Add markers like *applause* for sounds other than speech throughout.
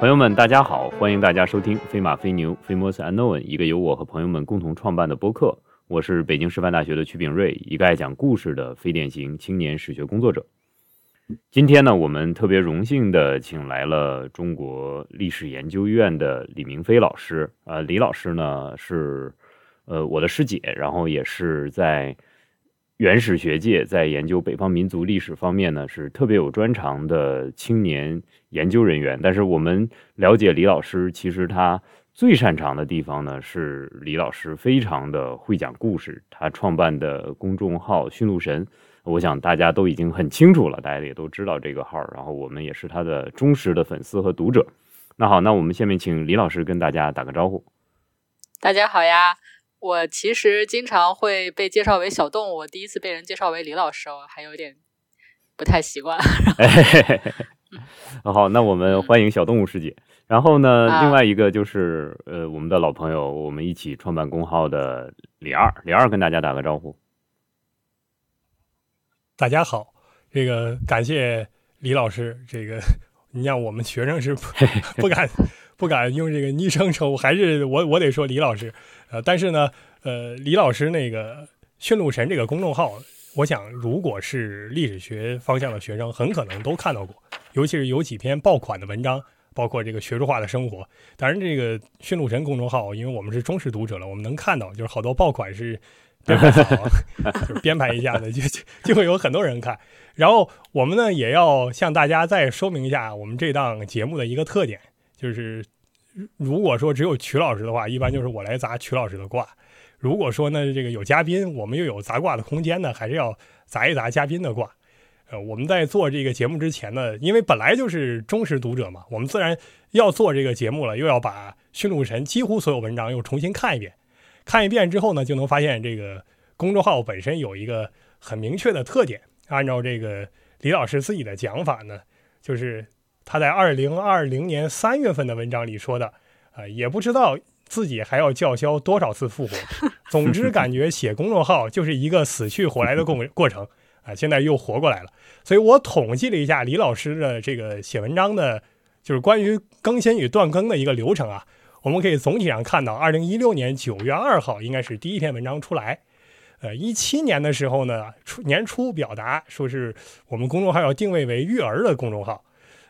朋友们，大家好！欢迎大家收听《飞马飞牛 Famous Unknown》，一个由我和朋友们共同创办的播客。我是北京师范大学的曲炳瑞，一个爱讲故事的非典型青年史学工作者。今天呢，我们特别荣幸的请来了中国历史研究院的李明飞老师。呃，李老师呢是呃我的师姐，然后也是在。原始学界在研究北方民族历史方面呢，是特别有专长的青年研究人员。但是我们了解李老师，其实他最擅长的地方呢，是李老师非常的会讲故事。他创办的公众号“驯鹿神”，我想大家都已经很清楚了，大家也都知道这个号。然后我们也是他的忠实的粉丝和读者。那好，那我们下面请李老师跟大家打个招呼。大家好呀。我其实经常会被介绍为小动物，我第一次被人介绍为李老师，我还有点不太习惯。*laughs* 好，那我们欢迎小动物师姐。然后呢，另外一个就是呃，我们的老朋友，我们一起创办公号的李二，李二跟大家打个招呼。大家好，这个感谢李老师，这个你像我们学生是不 *laughs* 敢不敢用这个昵称称呼，还是我我得说李老师。呃，但是呢，呃，李老师那个“驯鹿神”这个公众号，我想如果是历史学方向的学生，很可能都看到过，尤其是有几篇爆款的文章，包括这个学术化的生活。当然，这个“驯鹿神”公众号，因为我们是忠实读者了，我们能看到，就是好多爆款是编排好，*laughs* 就是编排一下的，就就会有很多人看。然后我们呢，也要向大家再说明一下我们这档节目的一个特点，就是。如果说只有曲老师的话，一般就是我来砸曲老师的卦；如果说呢，这个有嘉宾，我们又有砸卦的空间呢，还是要砸一砸嘉宾的卦。呃，我们在做这个节目之前呢，因为本来就是忠实读者嘛，我们自然要做这个节目了，又要把《驯鹿神》几乎所有文章又重新看一遍。看一遍之后呢，就能发现这个公众号本身有一个很明确的特点。按照这个李老师自己的讲法呢，就是。他在二零二零年三月份的文章里说的，啊，也不知道自己还要叫嚣多少次复活。*laughs* 总之，感觉写公众号就是一个死去活来的过过程啊。*laughs* 现在又活过来了，所以我统计了一下李老师的这个写文章的，就是关于更新与断更的一个流程啊。我们可以总体上看到，二零一六年九月二号应该是第一篇文章出来，呃，一七年的时候呢，初年初表达说是我们公众号要定位为育儿的公众号。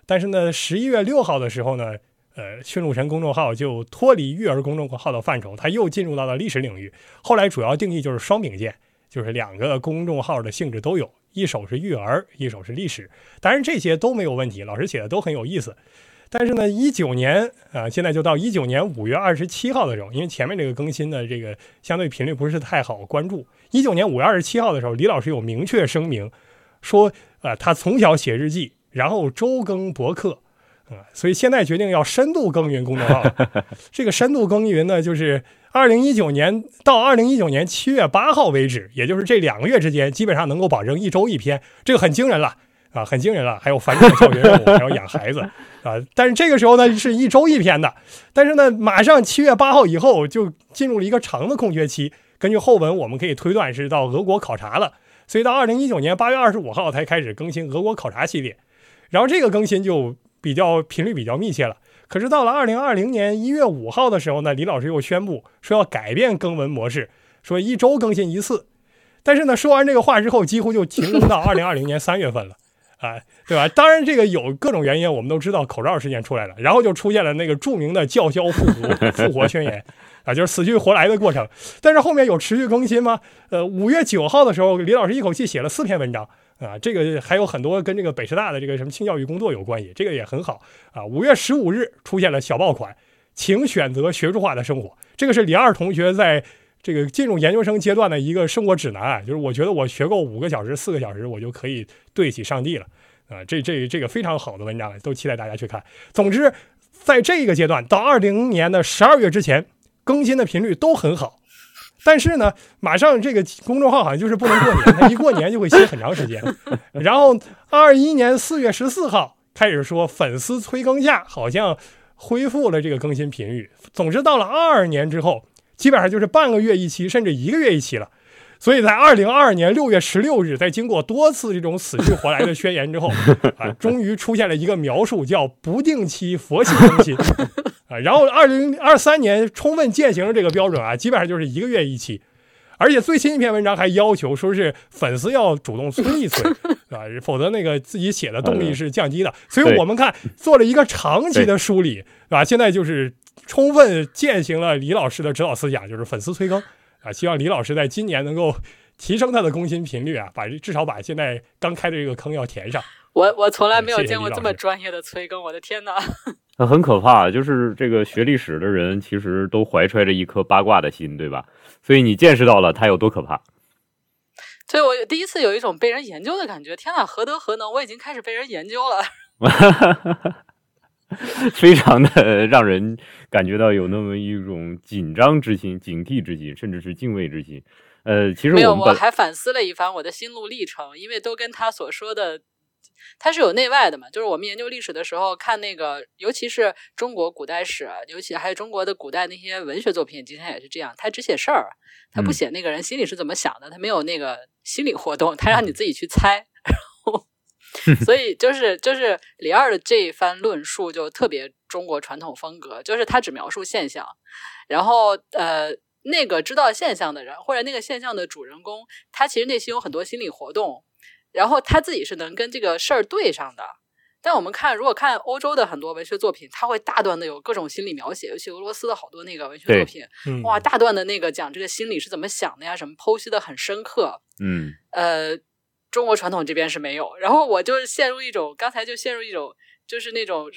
但是呢，十一月六号的时候呢，呃，驯鹿神公众号就脱离育儿公众号的范畴，它又进入到了历史领域。后来主要定义就是双柄剑，就是两个公众号的性质都有，一手是育儿，一手是历史。当然这些都没有问题，老师写的都很有意思。但是呢，一九年啊，现在就到一九年五月二十七号的时候，因为前面这个更新的这个相对频率不是太好关注。一九年五月二十七号的时候，李老师有明确声明说，呃，他从小写日记。然后周更博客，啊，所以现在决定要深度耕耘公众号。*laughs* 这个深度耕耘呢，就是二零一九年到二零一九年七月八号为止，也就是这两个月之间，基本上能够保证一周一篇，这个很惊人了啊，很惊人了。还有繁重的教学任务，还要养孩子 *laughs* 啊。但是这个时候呢，是一周一篇的。但是呢，马上七月八号以后就进入了一个长的空缺期。根据后文，我们可以推断是到俄国考察了，所以到二零一九年八月二十五号才开始更新俄国考察系列。然后这个更新就比较频率比较密切了。可是到了二零二零年一月五号的时候呢，李老师又宣布说要改变更文模式，说一周更新一次。但是呢，说完这个话之后，几乎就停更到 *laughs* 二零二零年三月份了，啊，对吧？当然这个有各种原因，我们都知道口罩事件出来了，然后就出现了那个著名的叫嚣复活 *laughs* 复活宣言，啊，就是死去活来的过程。但是后面有持续更新吗？呃，五月九号的时候，李老师一口气写了四篇文章。啊，这个还有很多跟这个北师大的这个什么轻教育工作有关系，这个也很好啊。五月十五日出现了小爆款，请选择学术化的生活，这个是李二同学在这个进入研究生阶段的一个生活指南啊。就是我觉得我学够五个小时、四个小时，我就可以对得起上帝了啊。这这这个非常好的文章，都期待大家去看。总之，在这个阶段到二零年的十二月之前，更新的频率都很好。但是呢，马上这个公众号好像就是不能过年，它一过年就会歇很长时间。*laughs* 然后二一年四月十四号开始说粉丝催更下，好像恢复了这个更新频率。总之到了二二年之后，基本上就是半个月一期，甚至一个月一期了。所以在二零二二年六月十六日，在经过多次这种死去活来的宣言之后，啊，终于出现了一个描述，叫不定期佛系更新啊。然后二零二三年充分践行了这个标准啊，基本上就是一个月一期。而且最新一篇文章还要求说是粉丝要主动催一催 *laughs* 啊，否则那个自己写的动力是降低的。所以我们看做了一个长期的梳理，啊，现在就是充分践行了李老师的指导思想，就是粉丝催更啊。希望李老师在今年能够提升他的更新频率啊，把至少把现在刚开的这个坑要填上。我我从来没有见过这么专业的催更，我的天哪！那很可怕，就是这个学历史的人其实都怀揣着一颗八卦的心，对吧？所以你见识到了它有多可怕。所以我第一次有一种被人研究的感觉。天哪，何德何能？我已经开始被人研究了，*laughs* 非常的让人感觉到有那么一种紧张之心、警惕之心，甚至是敬畏之心。呃，其实没有，我还反思了一番我的心路历程，因为都跟他所说的。它是有内外的嘛，就是我们研究历史的时候看那个，尤其是中国古代史，尤其还有中国的古代那些文学作品，今天也是这样，他只写事儿，他不写那个人心里是怎么想的，他没有那个心理活动，他让你自己去猜。然后，*laughs* 所以就是就是李二的这一番论述就特别中国传统风格，就是他只描述现象，然后呃，那个知道现象的人或者那个现象的主人公，他其实内心有很多心理活动。然后他自己是能跟这个事儿对上的，但我们看，如果看欧洲的很多文学作品，他会大段的有各种心理描写，尤其俄罗斯的好多那个文学作品，哇，大段的那个讲这个心理是怎么想的呀，什么剖析的很深刻。嗯，呃，中国传统这边是没有。然后我就陷入一种，刚才就陷入一种，就是那种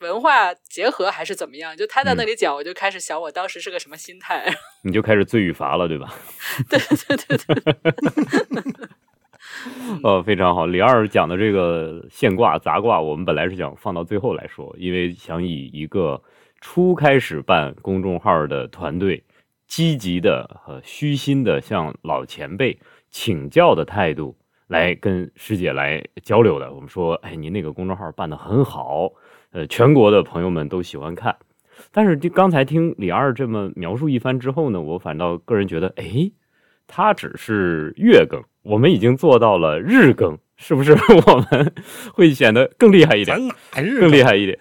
文化结合还是怎么样？就他在那里讲，我就开始想我当时是个什么心态。*laughs* 你就开始罪与罚了，对吧？对对对对。*laughs* *laughs* 呃，非常好。李二讲的这个现卦杂卦，我们本来是想放到最后来说，因为想以一个初开始办公众号的团队，积极的和虚心的向老前辈请教的态度来跟师姐来交流的。我们说，哎，您那个公众号办得很好，呃，全国的朋友们都喜欢看。但是刚才听李二这么描述一番之后呢，我反倒个人觉得，哎，他只是月更。我们已经做到了日更，是不是 *laughs* 我们会显得更厉害一点？咱哪日更厉害一点？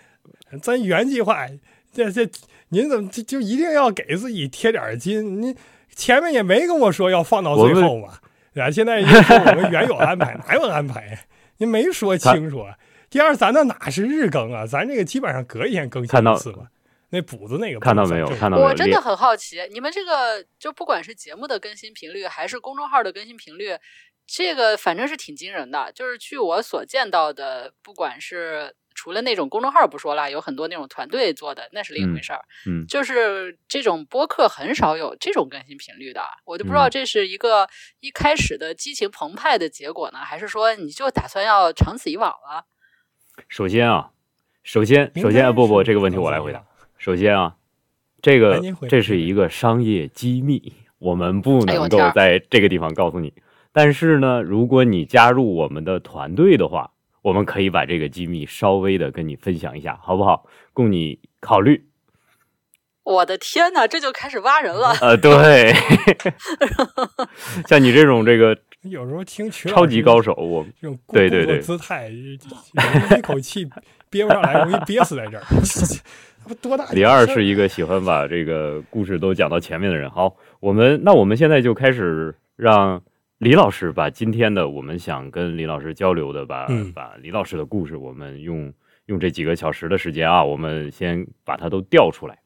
咱原计划，这这，您怎么就就一定要给自己贴点金？您前面也没跟我说要放到最后嘛？啊，现在说我们原有安排，哪有安排？*laughs* 您没说清楚。第二，咱那哪是日更啊？咱这个基本上隔一天更新一次嘛。那补子那个看到没有？看到没有？我真的很好奇，你们这个就不管是节目的更新频率，还是公众号的更新频率，这个反正是挺惊人的。就是据我所见到的，不管是除了那种公众号不说啦，有很多那种团队做的，那是另一回事儿。嗯，就是这种播客很少有这种更新频率的，我就不知道这是一个一开始的激情澎湃的结果呢，还是说你就打算要长此以往了？首先啊，首先首先啊，不不，这个问题我来回答。首先啊，这个这是一个商业机密，我们不能够在这个地方告诉你。但是呢，如果你加入我们的团队的话，我们可以把这个机密稍微的跟你分享一下，好不好？供你考虑。我的天哪，这就开始挖人了。呃，对，*laughs* 像你这种这个有时候听超级高手，我这种对对对姿态，一口气憋不上来，容易憋死在这儿。多大？李二是一个喜欢把这个故事都讲到前面的人。好，我们那我们现在就开始让李老师把今天的我们想跟李老师交流的，把把李老师的故事，我们用用这几个小时的时间啊，我们先把它都调出来。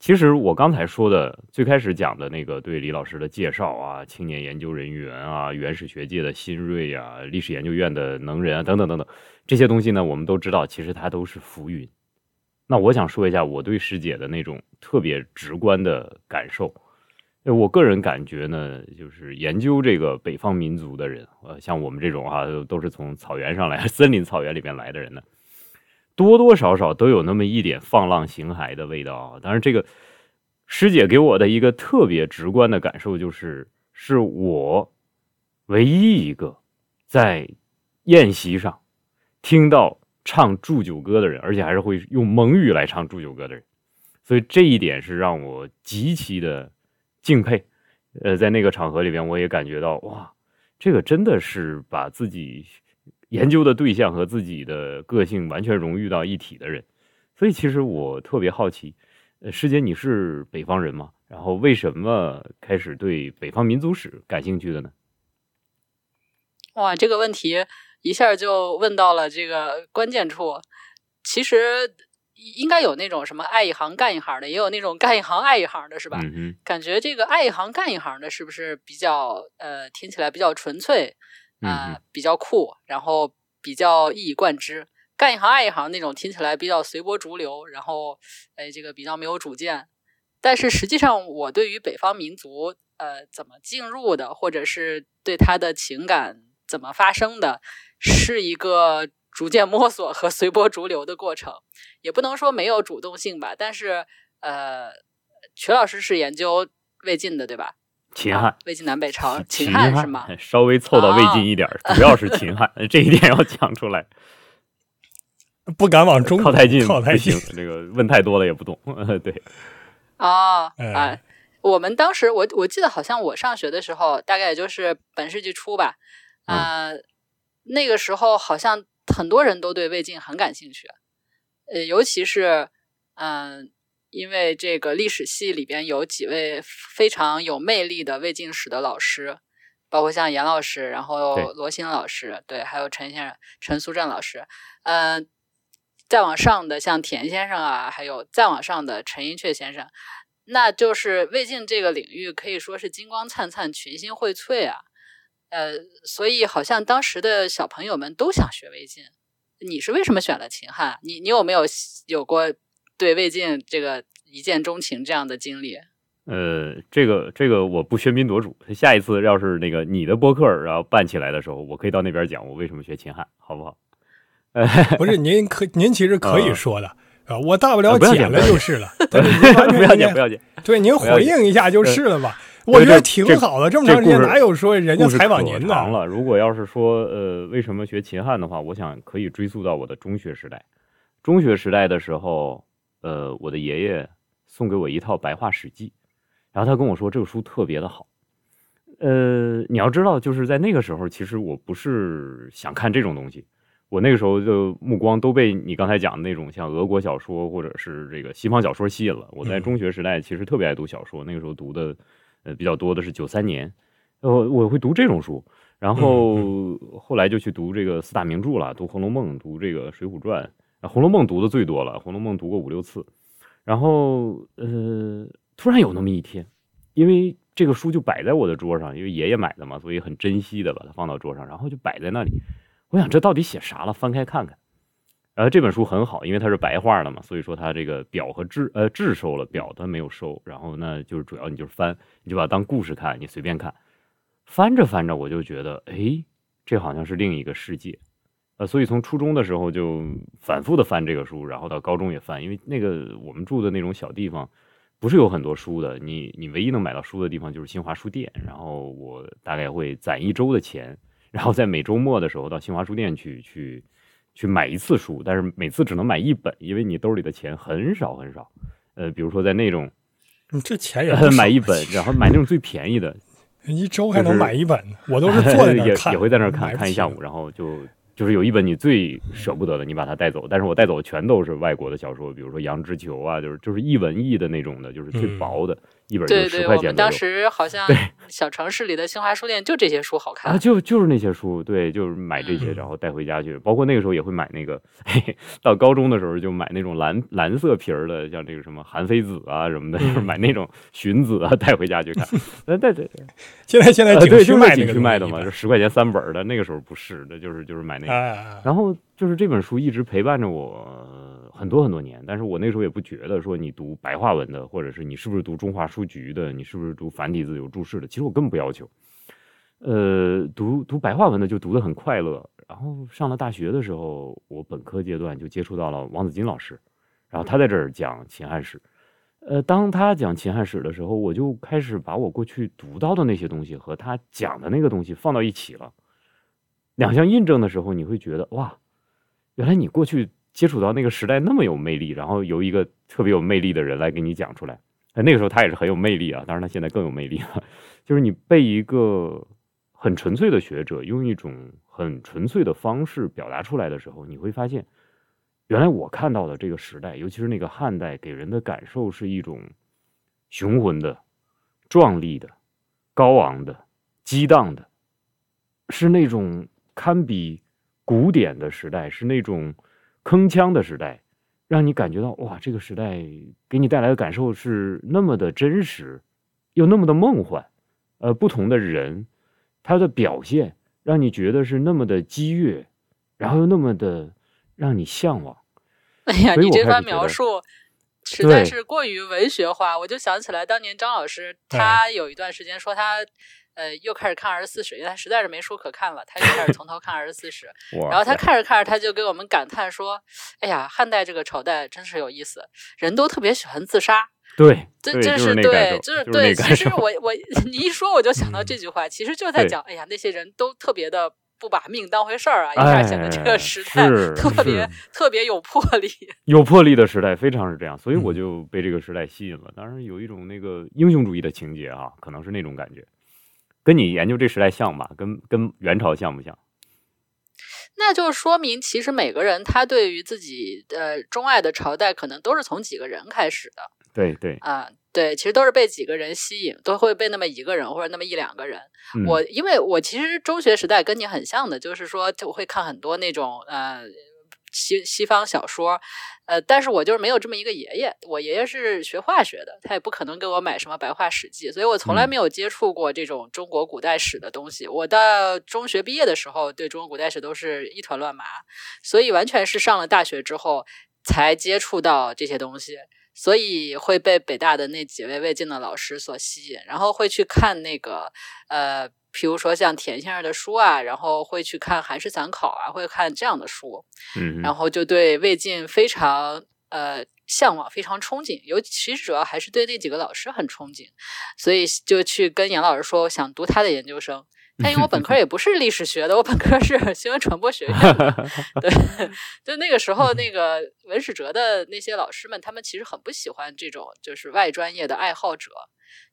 其实我刚才说的最开始讲的那个对李老师的介绍啊，青年研究人员啊，原始学界的新锐啊，历史研究院的能人啊，等等等等这些东西呢，我们都知道，其实它都是浮云。那我想说一下我对师姐的那种特别直观的感受。我个人感觉呢，就是研究这个北方民族的人，呃，像我们这种哈，都是从草原上来、*laughs* 森林草原里面来的人呢，多多少少都有那么一点放浪形骸的味道啊。当然，这个师姐给我的一个特别直观的感受就是，是我唯一一个在宴席上听到。唱祝酒歌的人，而且还是会用蒙语来唱祝酒歌的人，所以这一点是让我极其的敬佩，呃，在那个场合里边，我也感觉到哇，这个真的是把自己研究的对象和自己的个性完全融入到一体的人。所以其实我特别好奇，呃，师姐你是北方人吗？然后为什么开始对北方民族史感兴趣的呢？哇，这个问题一下就问到了这个关键处。其实应该有那种什么爱一行干一行的，也有那种干一行爱一行的，是吧？嗯感觉这个爱一行干一行的，是不是比较呃听起来比较纯粹啊、嗯比较酷，然后比较一以贯之？干一行爱一行那种听起来比较随波逐流，然后哎这个比较没有主见。但是实际上，我对于北方民族呃怎么进入的，或者是对他的情感怎么发生的，是一个逐渐摸索和随波逐流的过程。也不能说没有主动性吧，但是呃，曲老师是研究魏晋的，对吧？秦汉啊，魏晋南北朝，秦秦汉是吗？？稍微凑到魏晋一点儿，主要是秦汉，*laughs* 这一点要讲出来。不敢往中靠太近靠太近这个问太多了也不懂。*laughs* 对，哦，哎啊，我们当时我我记得好像我上学的时候，大概也就是本世纪初吧，啊、那个时候好像很多人都对魏晋很感兴趣，呃，尤其是嗯、因为这个历史系里边有几位非常有魅力的魏晋史的老师，包括像严老师，然后罗新老师，对，还有陈先生、陈苏振老师，嗯、再往上的像田先生啊，还有再往上的陈寅恪先生，那就是魏晋这个领域可以说是金光灿灿、群星荟萃啊。呃，所以好像当时的小朋友们都想学魏晋。你是为什么选了秦汉？你你有没有有过对魏晋这个一见钟情这样的经历？呃，这个这个我不喧宾夺主，下一次要是那个你的播客然后办起来的时候，我可以到那边讲我为什么学秦汉，好不好？*laughs* 不是您可您其实可以说的啊，我大不了剪了就是了。不要 *laughs* 剪，不要剪。对您回应一下就是了吧？对我觉得挺好的，这么长时间哪有说人家采访您的？长了。如果要是说呃为什么学秦汉的话，我想可以追溯到我的中学时代。中学时代的时候，呃，我的爷爷送给我一套《白话史记》，然后他跟我说这个书特别的好。呃，你要知道，就是在那个时候，其实我不是想看这种东西，我那个时候就目光都被你刚才讲的那种像俄国小说或者是这个西方小说吸引了。我在嗯中学时代其实特别爱读小说，那个时候读的呃比较多的是九三年，呃，我会读这种书，然后后来就去读这个四大名著了，读《红楼梦》，读这个《水浒传》，啊《红楼梦》读的最多了，《红楼梦》读过五六次，然后呃，突然有那么一天，因为这个书就摆在我的桌上，因为爷爷买的嘛，所以很珍惜的把它放到桌上，然后就摆在那里。我想这到底写啥了？翻开看看。然后这本书很好，因为它是白话的嘛，所以说它这个表和字呃字收了，表它没有收。然后呢，就是主要你就是翻，你就把它当故事看，你随便看。翻着翻着，我就觉得，哎，这好像是另一个世界。呃，所以从初中的时候就反复的翻这个书，然后到高中也翻，因为那个我们住的那种小地方，不是有很多书的，你你唯一能买到书的地方就是新华书店。然后我大概会攒一周的钱，然后在每周末的时候到新华书店去去去买一次书，但是每次只能买一本，因为你兜里的钱很少很少。呃，比如说在那种你这钱也 *laughs* 买一本，然后买那种最便宜的，*laughs* 一周还能买一本，我都是坐在那 *laughs* 也儿看，也会在那儿看看一下午，然后就就是有一本你最舍不得的，你把它带走。但是我带走的全都是外国的小说，比如说《羊脂球》啊，就是就是一文艺的那种的，就是最嗯薄的、一本就对对，十块钱对对我们当。时好 *laughs* 像小城市里的新华书店就这些书好看。啊，就就是那些书，对，就是买这些，嗯然后带回家去。包括那个时候也会买那个，嘿嘿，到高中的时候就买那种蓝蓝色皮儿的，像这个什么《韩非子》啊什么的，就是嗯买那种荀子啊带回家去看。*laughs* 呃，对对对，*laughs* 现在现在呃，景对，就是在景区卖那个区卖的嘛，就十块钱三本儿的。那个时候不是的，就是就是买那个。啊，然后就是这本书一直陪伴着我呃很多很多年，但是我那时候也不觉得说你读白话文的，或者是你是不是读中华书局的，你是不是读繁体字有注释的，其实我根本不要求。呃，读读白话文的就读得很快乐。然后上了大学的时候，我本科阶段就接触到了王子金老师，然后他在这儿讲秦汉史。呃，当他讲秦汉史的时候，我就开始把我过去读到的那些东西和他讲的那个东西放到一起了。两项印证的时候，你会觉得哇，原来你过去接触到那个时代那么有魅力，然后由一个特别有魅力的人来给你讲出来，那个时候他也是很有魅力啊，当然他现在更有魅力了。就是你被一个很纯粹的学者用一种很纯粹的方式表达出来的时候，你会发现，原来我看到的这个时代，尤其是那个汉代，给人的感受是一种雄浑的、壮丽的、高昂的、激荡的，是那种堪比古典的时代，是那种铿锵的时代，让你感觉到哇，这个时代给你带来的感受是那么的真实，又那么的梦幻。呃，不同的人，他的表现让你觉得是那么的激越，然后又那么的让你向往。哎呀，你这番描述实在是过于文学化，我就想起来当年张老师，他有一段时间说他呃又开始看《二十四史》，因为他实在是没书可看了，他又开始从头看《二十四史 *laughs*》。然后他看着看着，他就给我们感叹说：“哎呀，汉代这个朝代真是有意思，人都特别喜欢自杀。”对，这这是对，就是对。其实我我 *laughs* 你一说，我就想到这句话，其实就在讲，哎呀，那些人都特别的不把命当回事儿啊，一下显得这个时代特别特别有魄力，有魄力的时代非常是这样，所以我就被这个时代吸引了。当然有一种那个英雄主义的情节啊，可能是那种感觉，跟你研究这时代像吧？跟跟元朝像不像？那就说明，其实每个人他对于自己的钟爱的朝代，可能都是从几个人开始的。对对啊，对，其实都是被几个人吸引，都会被那么一个人或者那么一两个人。我因为我其实中学时代跟你很像的，就是说就会看很多那种呃西西方小说，呃，但是我就是没有这么一个爷爷，我爷爷是学化学的，他也不可能给我买什么白话史记，所以我从来没有接触过这种中国古代史的东西。我到中学毕业的时候，对中国古代史都是一团乱麻，所以完全是上了大学之后才接触到这些东西。所以会被北大的那几位魏晋的老师所吸引，然后会去看那个呃，比如说像田先生的书啊，然后会去看《韩氏散考》啊，会看这样的书，嗯，然后就对魏晋非常呃向往，非常憧憬，尤其实主要还是对那几个老师很憧憬，所以就去跟杨老师说，我想读他的研究生。*laughs* 但因为我本科也不是历史学的，我本科是新闻传播学院的。*laughs* 对，就那个时候，那个文史哲的那些老师们，他们其实很不喜欢这种就是外专业的爱好者。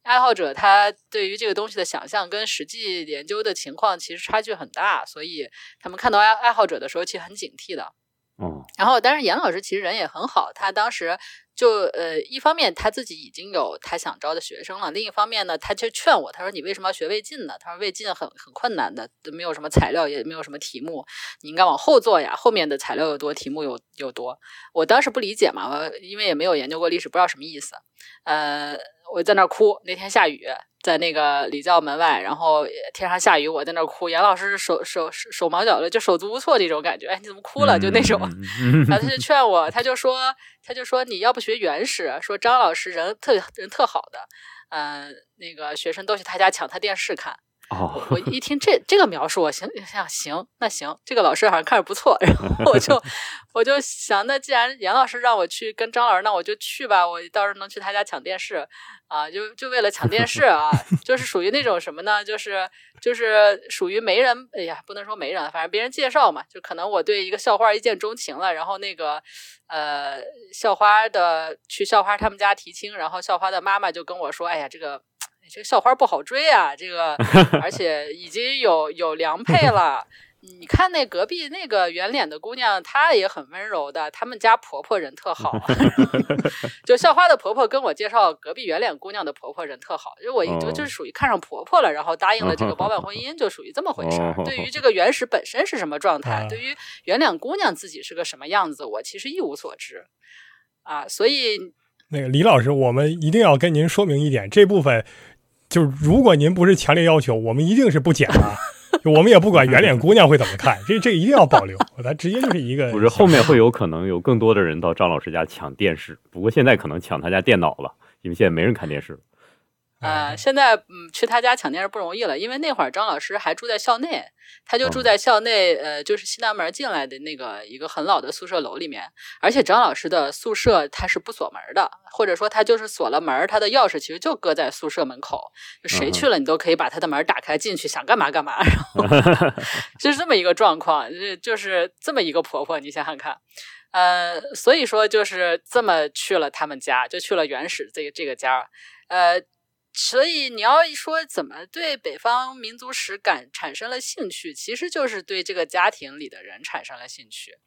爱好者他对于这个东西的想象跟实际研究的情况其实差距很大，所以他们看到爱爱好者的时候，其实很警惕的。嗯。然后，但是严老师其实人也很好，他当时。就呃，一方面他自己已经有他想招的学生了，另一方面呢，他就劝我，他说：“你为什么要学魏晋呢？”他说：“魏晋很很困难的，都没有什么材料，也没有什么题目，你应该往后做呀。后面的材料又多，题目又又多。”我当时不理解嘛，我因为也没有研究过历史，不知道什么意思。呃，我在那哭，那天下雨。在那个礼教门外，然后天上下雨，我在那哭。严老师手手手忙脚乱，就手足无措那种感觉。哎，你怎么哭了？就那种。*laughs* 然后他就劝我，他就说，他就说你要不学原始，说张老师人特人特好的，嗯，那个学生都去他家抢他电视看。哦，我一听这这个描述，我行想行，那行，这个老师好像看着不错，然后我就 *laughs* 我就想，那既然严老师让我去跟张老师，那我就去吧，我到时候能去他家抢电视啊，就就为了抢电视啊，*laughs* 就是属于那种什么呢？就是就是属于媒人，哎呀，不能说媒人，反正别人介绍嘛，就可能我对一个校花一见钟情了，然后那个呃校花的去校花他们家提亲，然后校花的妈妈就跟我说，哎呀，这个。这个校花不好追啊，这个 *laughs* 而且已经有有良配 *laughs* 了。你看那隔壁那个圆脸的姑娘，她也很温柔的，他们家婆婆人特好。*laughs* 就校花的婆婆跟我介绍隔壁圆脸姑娘的婆婆人特好，就我就就是属于看上婆婆了，然后答应了这个包办婚姻，就属于这么回事儿。对于这个原始本身是什么状态，对于圆脸姑娘自己是个什么样子，我其实一无所知啊。所以那个李老师，我们一定要跟您说明一点，这部分。就是如果您不是强烈要求，我们一定是不剪的，*laughs* 我们也不管圆脸姑娘会怎么看，这这一定要保留，*laughs* 咱直接就是一个。不是后面会有可能有更多的人到张老师家抢电视，不过现在可能抢他家电脑了，因为现在没人看电视了。啊，现在嗯去他家抢电视不容易了，因为那会儿张老师还住在校内，他就住在校内，呃，就是西南门进来的那个一个很老的宿舍楼里面。而且张老师的宿舍他是不锁门的，或者说他就是锁了门，他的钥匙其实就搁在宿舍门口，谁去了你都可以把他的门打开进去，想干嘛干嘛。*laughs* 然后 *laughs* 就是这么一个状况，就是这么一个婆婆，你想想看。呃，所以说就是这么去了他们家，就去了原始这个这个家，呃。所以你要一说怎么对北方民族史感产生了兴趣，其实就是对这个家庭里的人产生了兴趣。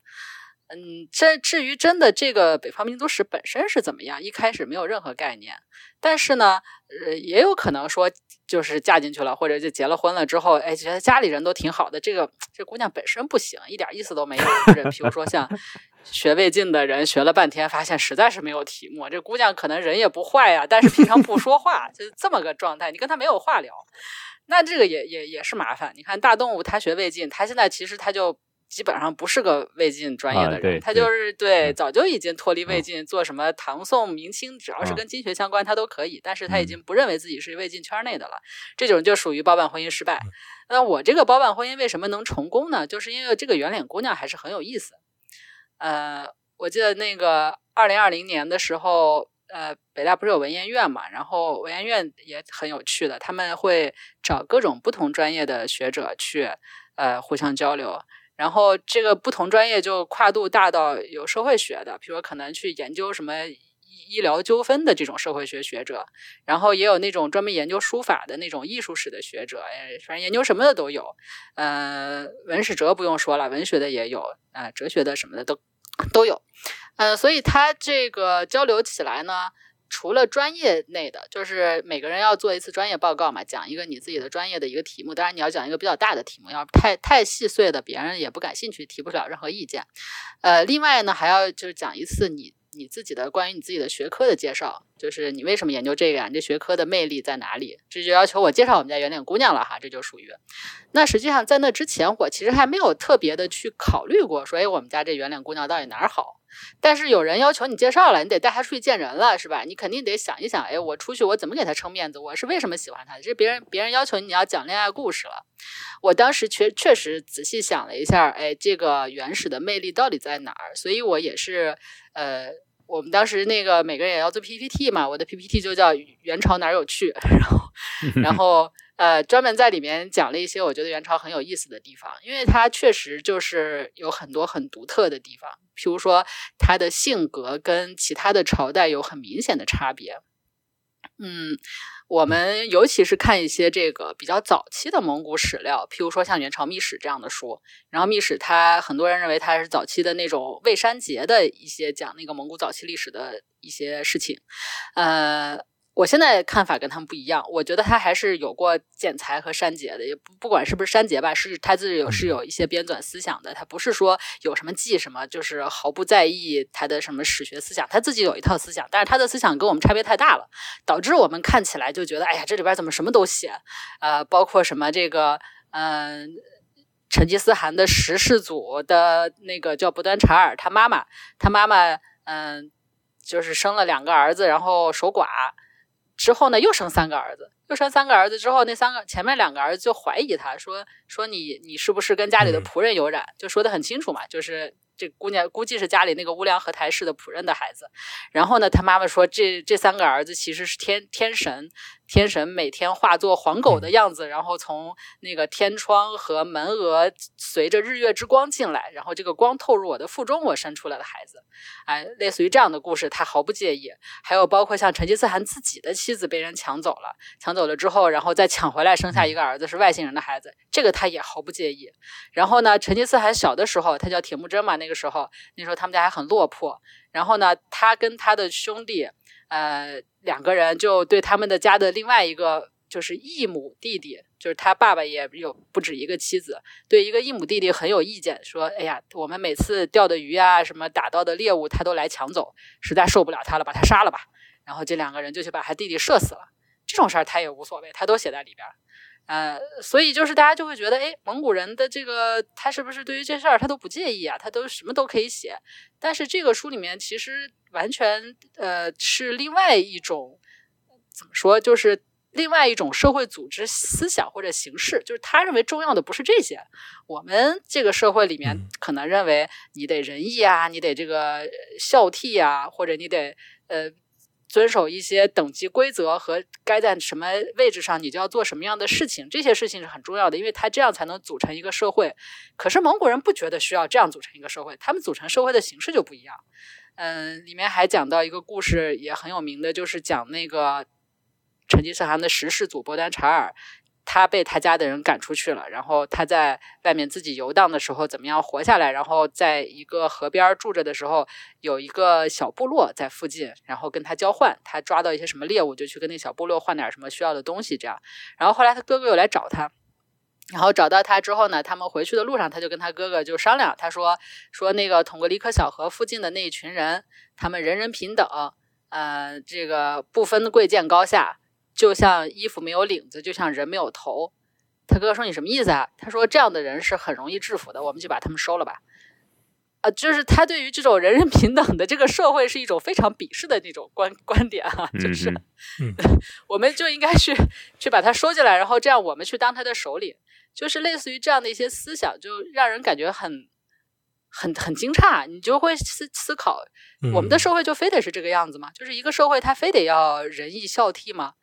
嗯，这至于真的这个北方民族史本身是怎么样，一开始没有任何概念。但是呢，呃，也有可能说，就是嫁进去了，或者就结了婚了之后，哎，觉得家里人都挺好的，这个这姑娘本身不行，一点意思都没有。或者比如说像学魏晋的人，学了半天，发现实在是没有题目。这姑娘可能人也不坏呀，但是平常不说话，就这么个状态，你跟她没有话聊，那这个也也也是麻烦。你看大动物，他学魏晋，他现在其实他就。基本上不是个魏晋专业的人，他就是对早就已经脱离魏晋，做什么唐宋明清，只要是跟经学相关，他都可以。但是他已经不认为自己是魏晋圈内的了，这种就属于包办婚姻失败。那我这个包办婚姻为什么能成功呢？就是因为这个圆脸姑娘还是很有意思。呃，我记得那个二零二零年的时候，呃，北大不是有文研院嘛，然后文研院也很有趣的，他们会找各种不同专业的学者去呃互相交流。然后这个不同专业就跨度大到有社会学的，比如可能去研究什么医疗纠纷的这种社会学学者，然后也有那种专门研究书法的那种艺术史的学者，哎，反正研究什么的都有。呃，文史哲不用说了，文学的也有，啊，哲学的什么的都都有。呃，所以他这个交流起来呢。除了专业内的，就是每个人要做一次专业报告嘛，讲一个你自己的专业的一个题目。当然，你要讲一个比较大的题目，要太太细碎的，别人也不感兴趣，提不了任何意见。呃，另外呢，还要就是讲一次你你自己的关于你自己的学科的介绍，就是你为什么研究这个呀？你这学科的魅力在哪里？这就要求我介绍我们家圆脸姑娘了哈，这就属于。那实际上在那之前，我其实还没有特别的去考虑过，说哎，我们家这圆脸姑娘到底哪儿好？但是有人要求你介绍了，你得带她出去见人了，是吧？你肯定得想一想，哎，我出去我怎么给她撑面子？我是为什么喜欢她？这别人别人要求你要讲恋爱故事了。我当时确确实仔细想了一下，哎，这个原始的魅力到底在哪儿？所以我也是，呃，我们当时那个每个人也要做 PPT 嘛，我的 PPT 就叫元朝哪有趣，然后 *laughs* 然后。呃，专门在里面讲了一些我觉得元朝很有意思的地方，因为它确实就是有很多很独特的地方，譬如说它的性格跟其他的朝代有很明显的差别。嗯，我们尤其是看一些这个比较早期的蒙古史料，譬如说像《元朝秘史》这样的书，然后秘史它很多人认为它是早期的那种未删节的一些讲那个蒙古早期历史的一些事情，呃。我现在看法跟他们不一样，我觉得他还是有过剪裁和删节的，也不不管是不是删节吧，是他自己有是有一些编纂思想的，他不是说有什么记什么，就是毫不在意他的什么史学思想，他自己有一套思想，但是他的思想跟我们差别太大了，导致我们看起来就觉得，哎呀，这里边怎么什么都写，呃，包括什么这个，嗯，成吉思汗的十世祖的那个叫不端察尔，他妈妈，他妈妈，嗯，就是生了两个儿子，然后守寡。之后呢，又生三个儿子，又生三个儿子之后，那三个前面两个儿子就怀疑他说说你你是不是跟家里的仆人有染，就说的很清楚嘛，就是这姑娘估计是家里那个乌梁和台氏的仆人的孩子。然后呢，他妈妈说这这三个儿子其实是天天神。天神每天化作黄狗的样子，然后从那个天窗和门额随着日月之光进来，然后这个光透入我的腹中，我生出来的孩子，哎，类似于这样的故事，他毫不介意。还有包括像成吉思汗自己的妻子被人抢走了，抢走了之后，然后再抢回来生下一个儿子是外星人的孩子，这个他也毫不介意。然后呢，成吉思汗小的时候，他叫铁木真嘛，那个时候那时候他们家还很落魄。然后呢，他跟他的兄弟。呃，两个人就对他们的家的另外一个就是异母弟弟，就是他爸爸也有不止一个妻子，对一个异母弟弟很有意见，说：“哎呀，我们每次钓的鱼啊，什么打到的猎物，他都来抢走，实在受不了他了，把他杀了吧。”然后这两个人就去把他弟弟射死了。这种事儿他也无所谓，他都写在里边。呃，所以就是大家就会觉得，哎，蒙古人的这个他是不是对于这事儿他都不介意啊？他都什么都可以写。但是这个书里面其实完全呃是另外一种怎么说，就是另外一种社会组织思想或者形式。就是他认为重要的不是这些，我们这个社会里面可能认为你得仁义啊，你得这个孝悌啊，或者你得呃。遵守一些等级规则和该在什么位置上，你就要做什么样的事情，这些事情是很重要的，因为他这样才能组成一个社会。可是蒙古人不觉得需要这样组成一个社会，他们组成社会的形式就不一样。嗯，里面还讲到一个故事，也很有名的，就是讲那个成吉思汗的十世祖伯丹察尔。他被他家的人赶出去了，然后他在外面自己游荡的时候，怎么样活下来？然后在一个河边住着的时候，有一个小部落在附近，然后跟他交换，他抓到一些什么猎物，就去跟那小部落换点什么需要的东西，这样。然后后来他哥哥又来找他，然后找到他之后呢，他们回去的路上，他就跟他哥哥就商量，他说说那个通过里克小河附近的那一群人，他们人人平等，呃，这个不分贵贱高下。就像衣服没有领子，就像人没有头。他哥哥说：“你什么意思啊？”他说：“这样的人是很容易制服的，我们就把他们收了吧。”啊，就是他对于这种人人平等的这个社会是一种非常鄙视的那种观观点啊，就是 *laughs* 我们就应该去去把他收进来，然后这样我们去当他的首领，就是类似于这样的一些思想，就让人感觉很很很惊诧。你就会思思考，我们的社会就非得是这个样子吗？就是一个社会，他非得要仁义孝悌吗？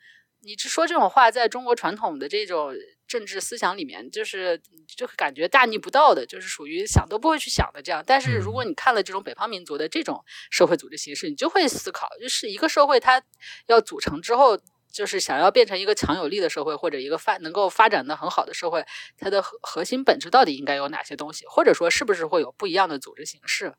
你说这种话，在中国传统的这种政治思想里面，就是就感觉大逆不道的，就是属于想都不会去想的这样。但是如果你看了这种北方民族的这种社会组织形式，你就会思考，就是一个社会它要组成之后，就是想要变成一个强有力的社会，或者一个发能够发展的很好的社会，它的核核心本质到底应该有哪些东西，或者说是不是会有不一样的组织形式？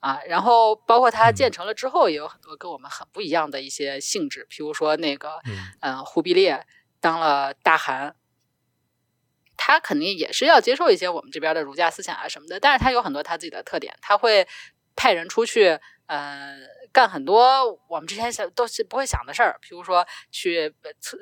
啊，然后包括它建成了之后，也有很多跟我们很不一样的一些性质，比如说那个，嗯，忽必烈当了大汗，他肯定也是要接受一些我们这边的儒家思想啊什么的，但是他有很多他自己的特点，他会派人出去，呃，干很多我们之前想都是不会想的事儿，比如说去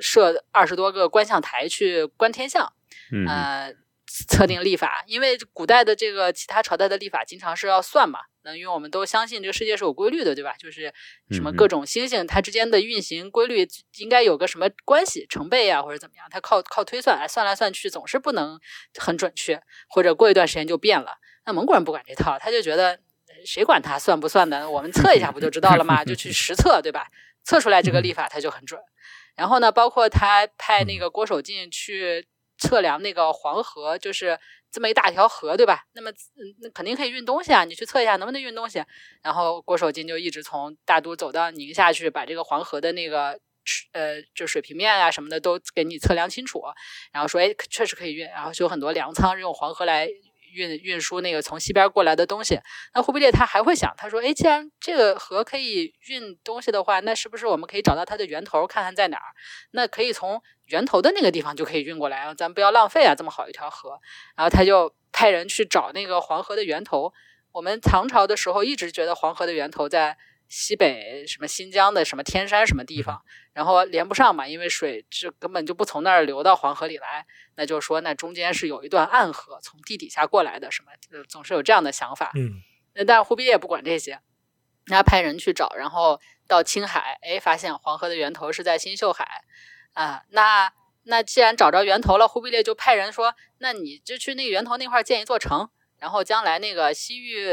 设二十多个观象台去观天象，嗯。测定历法，因为古代的这个其他朝代的历法经常是要算嘛，那因为我们都相信这个世界是有规律的，对吧？就是什么各种星星它之间的运行规律应该有个什么关系，成倍啊或者怎么样，它靠靠推算，算来算去总是不能很准确，或者过一段时间就变了。那蒙古人不管这套，他就觉得谁管他算不算的，我们测一下不就知道了吗？就去实测，对吧？测出来这个历法它就很准。然后呢，包括他派那个郭守敬去。测量那个黄河就是这么一大条河，对吧？那么那肯定可以运东西啊！你去测一下能不能运东西。然后郭守敬就一直从大都走到宁夏去，把这个黄河的那个呃就水平面啊什么的都给你测量清楚。然后说，哎，确实可以运。然后就有很多粮仓用黄河来。运运输那个从西边过来的东西，那忽必烈他还会想，他说：“哎，既然这个河可以运东西的话，那是不是我们可以找到它的源头，看看在哪儿？那可以从源头的那个地方就可以运过来，咱不要浪费啊，这么好一条河。”然后他就派人去找那个黄河的源头。我们唐朝的时候一直觉得黄河的源头在。西北什么新疆的什么天山什么地方，然后连不上嘛，因为水这根本就不从那儿流到黄河里来，那就说那中间是有一段暗河从地底下过来的，什么总是有这样的想法。嗯，但是忽必烈不管这些，人家派人去找，然后到青海，哎，发现黄河的源头是在新秀海啊。那那既然找着源头了，忽必烈就派人说，那你就去那个源头那块建一座城。然后将来那个西域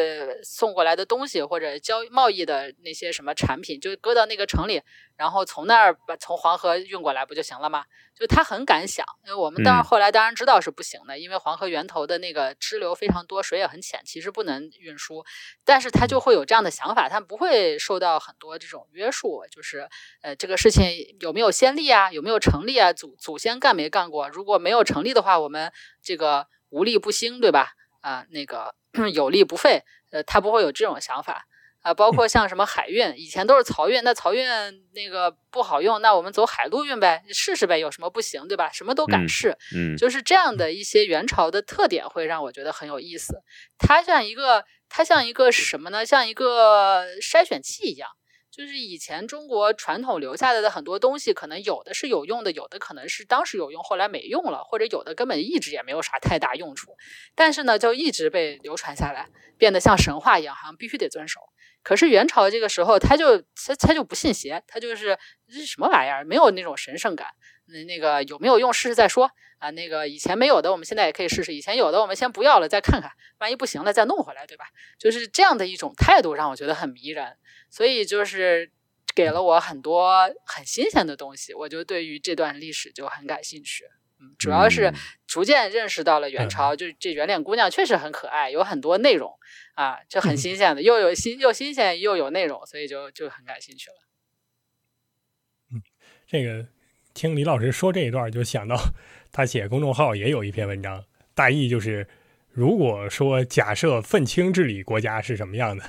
送过来的东西或者交贸易的那些什么产品，就搁到那个城里，然后从那儿把从黄河运过来不就行了吗？就他很敢想，因为我们当然后来当然知道是不行的，因为黄河源头的那个支流非常多，水也很浅，其实不能运输。但是他就会有这样的想法，他不会受到很多这种约束，就是呃这个事情有没有先例啊，有没有成立啊，祖祖先干没干过？如果没有成立的话，我们这个无力不兴，对吧？啊，那个 *clears throat* 有利不废，呃，他不会有这种想法啊。包括像什么海运，以前都是漕运，那漕运那个不好用，那我们走海陆运呗，试试呗，有什么不行，对吧？什么都敢试，嗯，就是这样的一些元朝的特点，会让我觉得很有意思。它像一个，它像一个什么呢？像一个筛选器一样。就是以前中国传统留下来的很多东西，可能有的是有用的，有的可能是当时有用，后来没用了，或者有的根本一直也没有啥太大用处。但是呢，就一直被流传下来，变得像神话一样，好像必须得遵守。可是元朝这个时候，他就他他就不信邪，他就是这是什么玩意儿，没有那种神圣感。那那个有没有用，试试再说啊。那个以前没有的，我们现在也可以试试；以前有的，我们先不要了，再看看，万一不行了再弄回来，对吧？就是这样的一种态度，让我觉得很迷人。所以就是给了我很多很新鲜的东西，我就对于这段历史就很感兴趣。嗯，主要是逐渐认识到了元朝，就这圆脸姑娘确实很可爱，有很多内容啊，就很新鲜的，又有新又新鲜又有内容，所以就就很感兴趣了。嗯，这个听李老师说这一段，就想到他写公众号也有一篇文章，大意就是，如果说假设愤青治理国家是什么样的，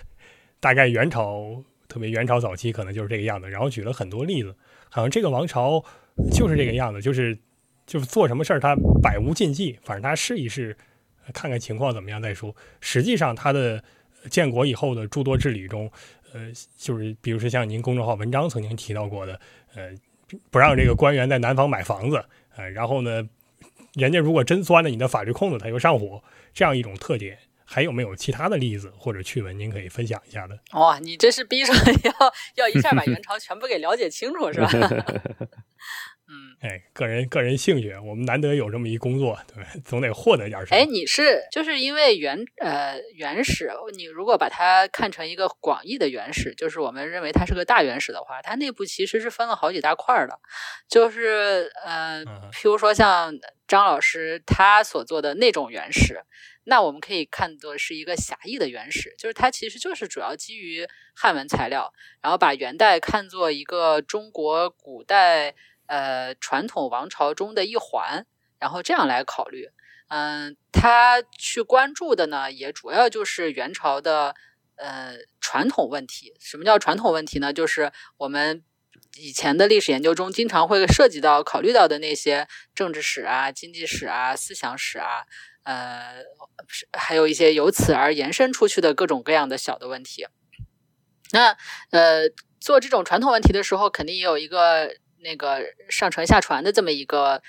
大概元朝，特别元朝早期可能就是这个样子，然后举了很多例子，好像这个王朝就是这个样子，就是。就是做什么事儿，他百无禁忌，反正他试一试，看看情况怎么样再说。实际上，他的建国以后的诸多治理中，呃，就是比如说像您公众号文章曾经提到过的，呃，不让这个官员在南方买房子，呃，然后呢，人家如果真钻了你的法律空子，他又上火，这样一种特点，还有没有其他的例子或者趣闻，您可以分享一下的？哇，你这是逼着 *laughs* 要要一下把元朝全部给了解清楚，是吧？*laughs* 嗯，哎，个人个人兴趣，我们难得有这么一工作，对，总得获得点什么。哎，你是就是因为原呃原始，你如果把它看成一个广义的原始，就是我们认为它是个大原始的话，它内部其实是分了好几大块的，就是呃，譬如说像张老师他所做的那种原始，那我们可以看作是一个狭义的原始，就是它其实就是主要基于汉文材料，然后把元代看作一个中国古代。呃，传统王朝中的一环，然后这样来考虑，嗯，他去关注的呢，也主要就是元朝的呃传统问题。什么叫传统问题呢？就是我们以前的历史研究中经常会涉及到、考虑到的那些政治史啊、经济史啊、思想史啊，呃，还有一些由此而延伸出去的各种各样的小的问题。那呃，做这种传统问题的时候，肯定也有一个。那个上船下船的这么一个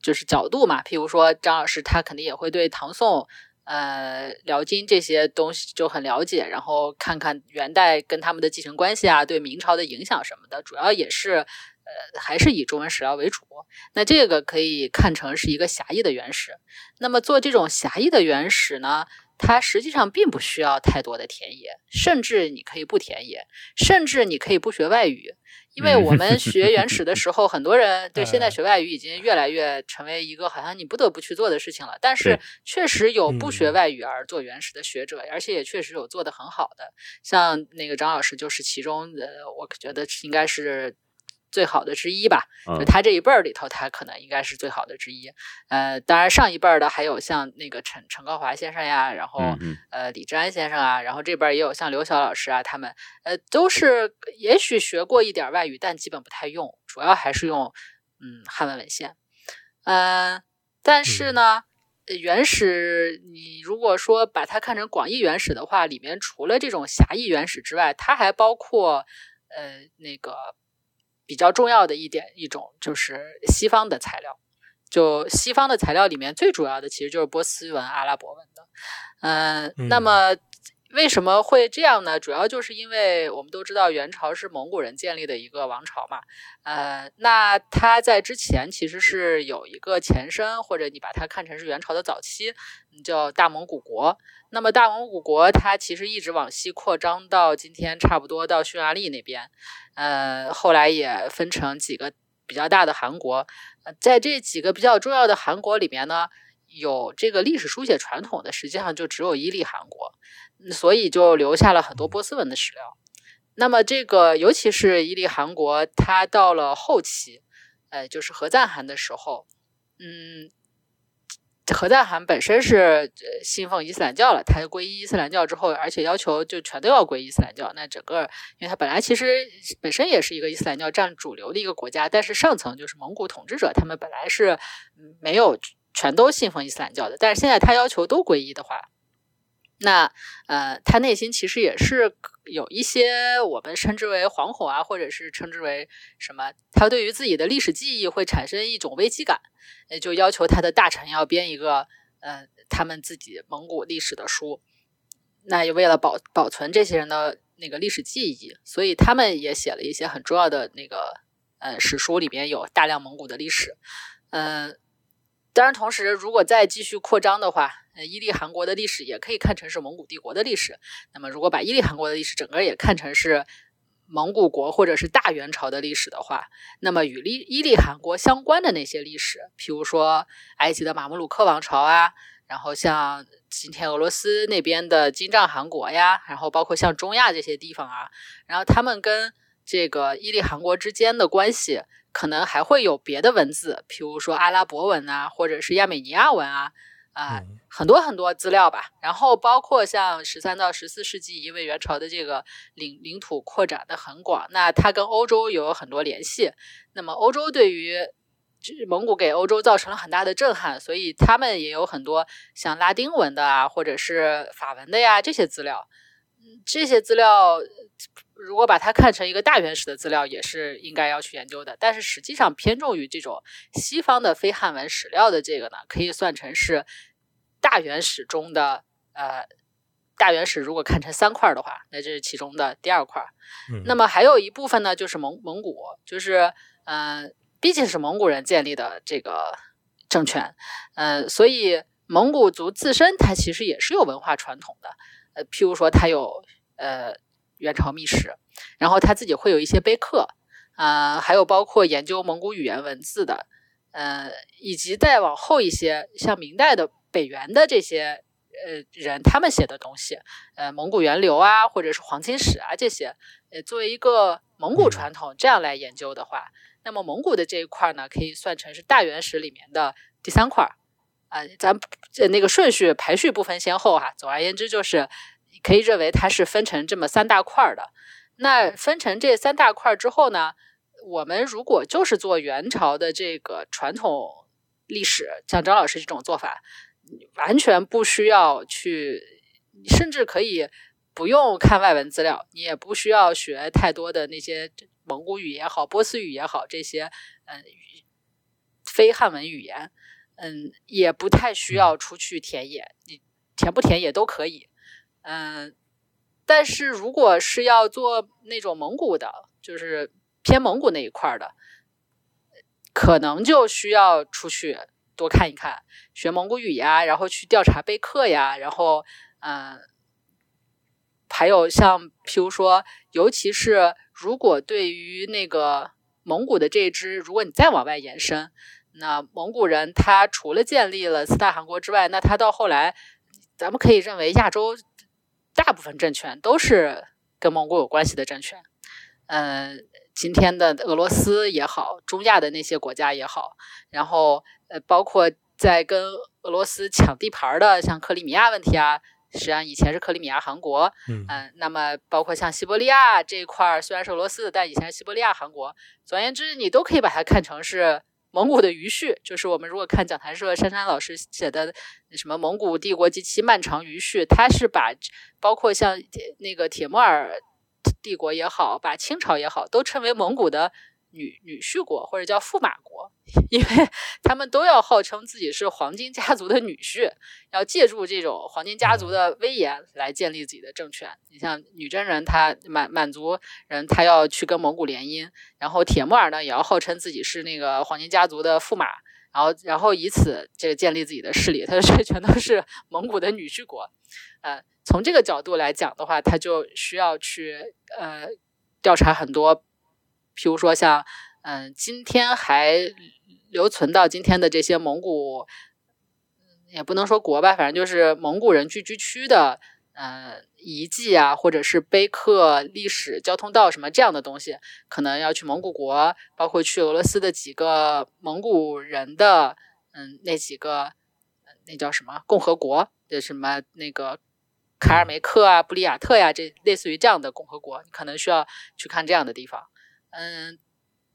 就是角度嘛，譬如说张老师他肯定也会对唐宋、呃辽金这些东西就很了解，然后看看元代跟他们的继承关系啊，对明朝的影响什么的，主要也是呃还是以中文史料为主。那这个可以看成是一个狭义的原始。那么做这种狭义的原始呢，它实际上并不需要太多的田野，甚至你可以不田野，甚至你可以不学外语。因为我们学原始的时候，很多人对现在学外语已经越来越成为一个好像你不得不去做的事情了。但是确实有不学外语而做原始的学者，而且也确实有做得很好的，像那个张老师就是其中的，我觉得应该是。最好的之一吧，就他这一辈儿里头，他可能应该是最好的之一。呃，当然上一辈儿的还有像那个陈陈高华先生呀，然后呃李志安先生啊，然后这边也有像刘晓老师啊，他们呃都是也许学过一点外语，但基本不太用，主要还是用嗯汉文文献。嗯，但是呢，原始你如果说把它看成广义原始的话，里面除了这种狭义原始之外，它还包括呃那个。比较重要的一点，一种就是西方的材料，就西方的材料里面最主要的其实就是波斯文、阿拉伯文的。嗯，那么为什么会这样呢？主要就是因为我们都知道元朝是蒙古人建立的一个王朝嘛。呃，那它在之前其实是有一个前身，或者你把它看成是元朝的早期，叫大蒙古国。那么大蒙古国它其实一直往西扩张到今天差不多到匈牙利那边，呃，后来也分成几个比较大的汗国，在这几个比较重要的汗国里面呢，有这个历史书写传统的，实际上就只有伊利汗国，所以就留下了很多波斯文的史料。那么这个尤其是伊利汗国，它到了后期，呃，就是何赞汗的时候，嗯。何赞汗本身是信奉伊斯兰教了，他皈依伊斯兰教之后，而且要求就全都要皈伊斯兰教。那整个，因为他本来其实本身也是一个伊斯兰教占主流的一个国家，但是上层就是蒙古统治者，他们本来是没有全都信奉伊斯兰教的。但是现在他要求都皈依的话，那呃，他内心其实也是有一些我们称之为惶恐啊，或者是称之为什么，他对于自己的历史记忆会产生一种危机感，也就要求他的大臣要编一个呃他们自己蒙古历史的书。那也为了保保存这些人的那个历史记忆，所以他们也写了一些很重要的那个呃史书，里边有大量蒙古的历史，嗯。当然，同时，如果再继续扩张的话，呃，伊利汗国的历史也可以看成是蒙古帝国的历史。那么，如果把伊利汗国的历史整个也看成是蒙古国或者是大元朝的历史的话，那么与利伊利汗国相关的那些历史，譬如说埃及的马穆鲁克王朝啊，然后像今天俄罗斯那边的金帐汗国呀，然后包括像中亚这些地方啊，然后他们跟这个伊利汗国之间的关系，可能还会有别的文字，比如说阿拉伯文啊，或者是亚美尼亚文啊。啊，很多很多资料吧，然后包括像十三到十四世纪，因为元朝的这个领领土扩展的很广，那它跟欧洲有很多联系。那么欧洲对于蒙古给欧洲造成了很大的震撼，所以他们也有很多像拉丁文的啊，或者是法文的呀这些资料。这些资料如果把它看成一个大原始的资料，也是应该要去研究的。但是实际上偏重于这种西方的非汉文史料的这个呢，可以算成是。大原始中的呃，大原始如果看成三块的话，那这是其中的第二块。那么还有一部分呢，就是蒙蒙古，就是呃，毕竟是蒙古人建立的这个政权，嗯，所以蒙古族自身它其实也是有文化传统的，呃，譬如说它有呃元朝秘史，然后他自己会有一些碑刻，啊，还有包括研究蒙古语言文字的，呃，以及再往后一些像明代的。北元的这些呃人，他们写的东西，呃，蒙古源流啊，或者是黄金史啊这些，呃，作为一个蒙古传统这样来研究的话，那么蒙古的这一块呢，可以算成是大原始里面的第三块儿，啊，咱那个顺序排序不分先后哈。总而言之，就是可以认为它是分成这么三大块的。那分成这三大块之后呢，我们如果就是做元朝的这个传统历史，像张老师这种做法。完全不需要去，甚至可以不用看外文资料，你也不需要学太多的那些蒙古语也好、波斯语也好这些嗯非汉文语言，嗯，也不太需要出去田野，你田不田野都可以，嗯，但是如果是要做那种蒙古的，就是偏蒙古那一块的，可能就需要出去。多看一看，学蒙古语呀，然后去调查碑刻呀，然后，嗯，还有像，譬如说，尤其是如果对于那个蒙古的这一支，如果你再往外延伸，那蒙古人他除了建立了四大汗国之外，那他到后来，咱们可以认为亚洲大部分政权都是跟蒙古有关系的政权，嗯。今天的俄罗斯也好，中亚的那些国家也好，然后呃，包括在跟俄罗斯抢地盘的，像克里米亚问题啊，实际上以前是克里米亚汗国，嗯，那么包括像西伯利亚这一块，虽然是俄罗斯的，但以前是西伯利亚汗国。总而言之，你都可以把它看成是蒙古的余绪。就是我们如果看讲坛社珊珊老师写的什么《蒙古帝国及其漫长余绪》，他是把包括像那个铁木尔。帝国也好，把清朝也好，都称为蒙古的女女婿国或者叫驸马国，*laughs* 因为他们都要号称自己是黄金家族的女婿，要借助这种黄金家族的威严来建立自己的政权。你像女真人，他满满族人，他要去跟蒙古联姻，然后铁木尔呢，也要号称自己是那个黄金家族的驸马，然后然后以此这个建立自己的势力。他说这全都是蒙古的女婿国，呃。从这个角度来讲的话，他就需要去呃调查很多，譬如说像嗯今天还留存到今天的这些蒙古，也不能说国吧，反正就是蒙古人聚居区的嗯遗迹啊，或者是碑刻、历史、交通道什么这样的东西，可能要去蒙古国，包括去俄罗斯的几个蒙古人的嗯那几个那叫什么共和国的什么那个。卡尔梅克啊，布里亚特呀，这类似于这样的共和国，你可能需要去看这样的地方。嗯，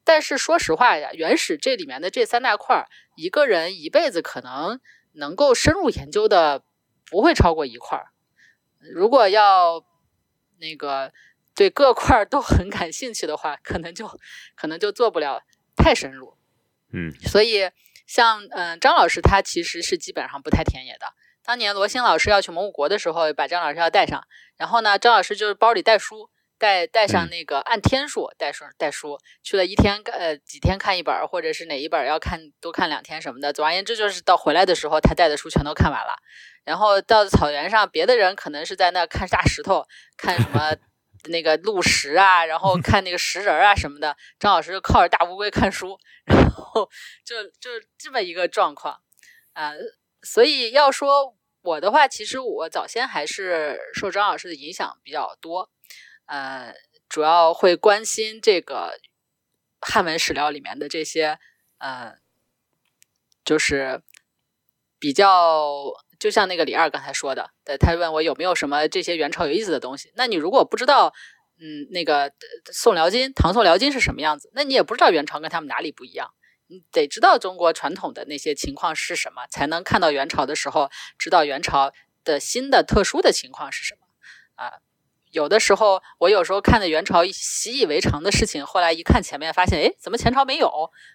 但是说实话呀，原始这里面的这三大块儿，一个人一辈子可能能够深入研究的不会超过一块儿。如果要那个对各块儿都很感兴趣的话，可能就可能就做不了太深入。嗯，所以像嗯张老师他其实是基本上不太田野的。当年罗新老师要去蒙古国的时候，把张老师要带上，然后呢，张老师就是包里带书，带带上那个按天数带书带书，去了一天呃几天看一本，或者是哪一本要看多看两天什么的。总而言之，就是到回来的时候，他带的书全都看完了。然后到草原上，别的人可能是在那看大石头，看什么 *laughs* 那个鹿石啊，然后看那个石人啊什么的，张老师就靠着大乌龟看书，然后就就这么一个状况啊。所以要说我的话，其实我早先还是受张老师的影响比较多，呃，主要会关心这个汉文史料里面的这些，呃，就是比较，就像那个李二刚才说的，对他问我有没有什么这些元朝有意思的东西。那你如果不知道，嗯，那个宋辽金、唐宋辽金是什么样子，那你也不知道元朝跟他们哪里不一样。你得知道中国传统的那些情况是什么，才能看到元朝的时候知道元朝的新的特殊的情况是什么啊。有的时候我有时候看的元朝习以为常的事情，后来一看前面发现，哎，怎么前朝没有？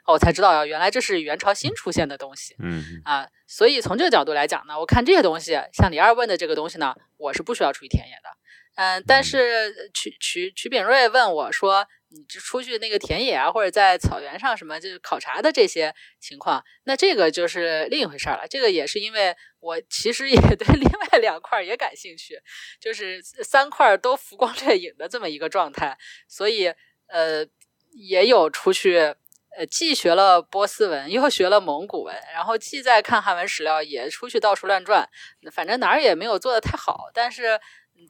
我才知道呀，原来这是元朝新出现的东西。嗯啊，所以从这个角度来讲呢，我看这些东西，像李二问的这个东西呢，我是不需要出去田野的。嗯，但是曲曲曲炳瑞问我说。你就出去那个田野啊，或者在草原上什么，就是考察的这些情况，那这个就是另一回事了。这个也是因为我其实也对另外两块也感兴趣，就是三块都浮光掠影的这么一个状态，所以呃也有出去呃既学了波斯文，又学了蒙古文，然后既在看汉文史料，也出去到处乱转，反正哪儿也没有做的太好，但是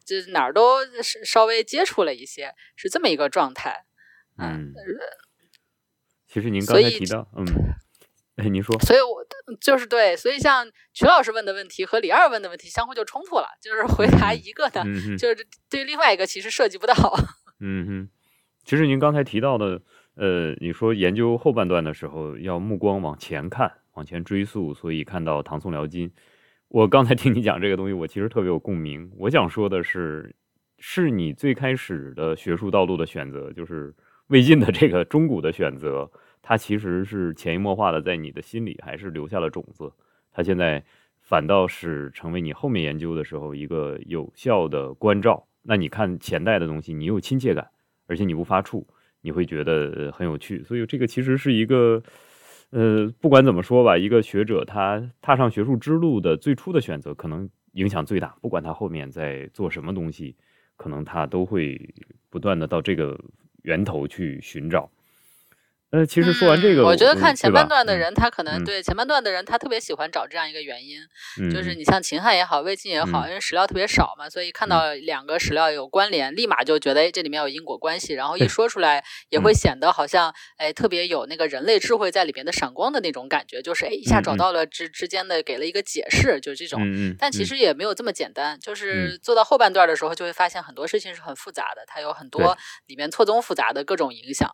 这哪儿都是稍微接触了一些，是这么一个状态。嗯，其实您刚才提到，嗯，哎，您说，所以我就是对，所以像曲老师问的问题和李二问的问题相互就冲突了，就是回答一个呢，就是对另外一个其实涉及不到。*laughs* 嗯哼，其实您刚才提到的，呃，你说研究后半段的时候要目光往前看，往前追溯，所以看到唐宋辽金。我刚才听你讲这个东西，我其实特别有共鸣。我想说的是，是你最开始的学术道路的选择，就是。魏晋的这个中古的选择，它其实是潜移默化的在你的心里还是留下了种子。它现在反倒是成为你后面研究的时候一个有效的关照。那你看前代的东西，你有亲切感，而且你不发怵，你会觉得很有趣。所以这个其实是一个，呃，不管怎么说吧，一个学者他踏上学术之路的最初的选择，可能影响最大。不管他后面在做什么东西，可能他都会不断的到这个。源头去寻找。呃，其实说完这个，我觉得看前半段的人，他可能对前半段的人，他特别喜欢找这样一个原因，就是你像秦汉也好，魏晋也好，因为史料特别少嘛，所以看到两个史料有关联，立马就觉得哎，这里面有因果关系，然后一说出来也会显得好像哎，特别有那个人类智慧在里面的闪光的那种感觉，就是哎，一下找到了之之间的给了一个解释，就是这种。但其实也没有这么简单，就是做到后半段的时候，就会发现很多事情是很复杂的，它有很多里面错综复杂的各种影响。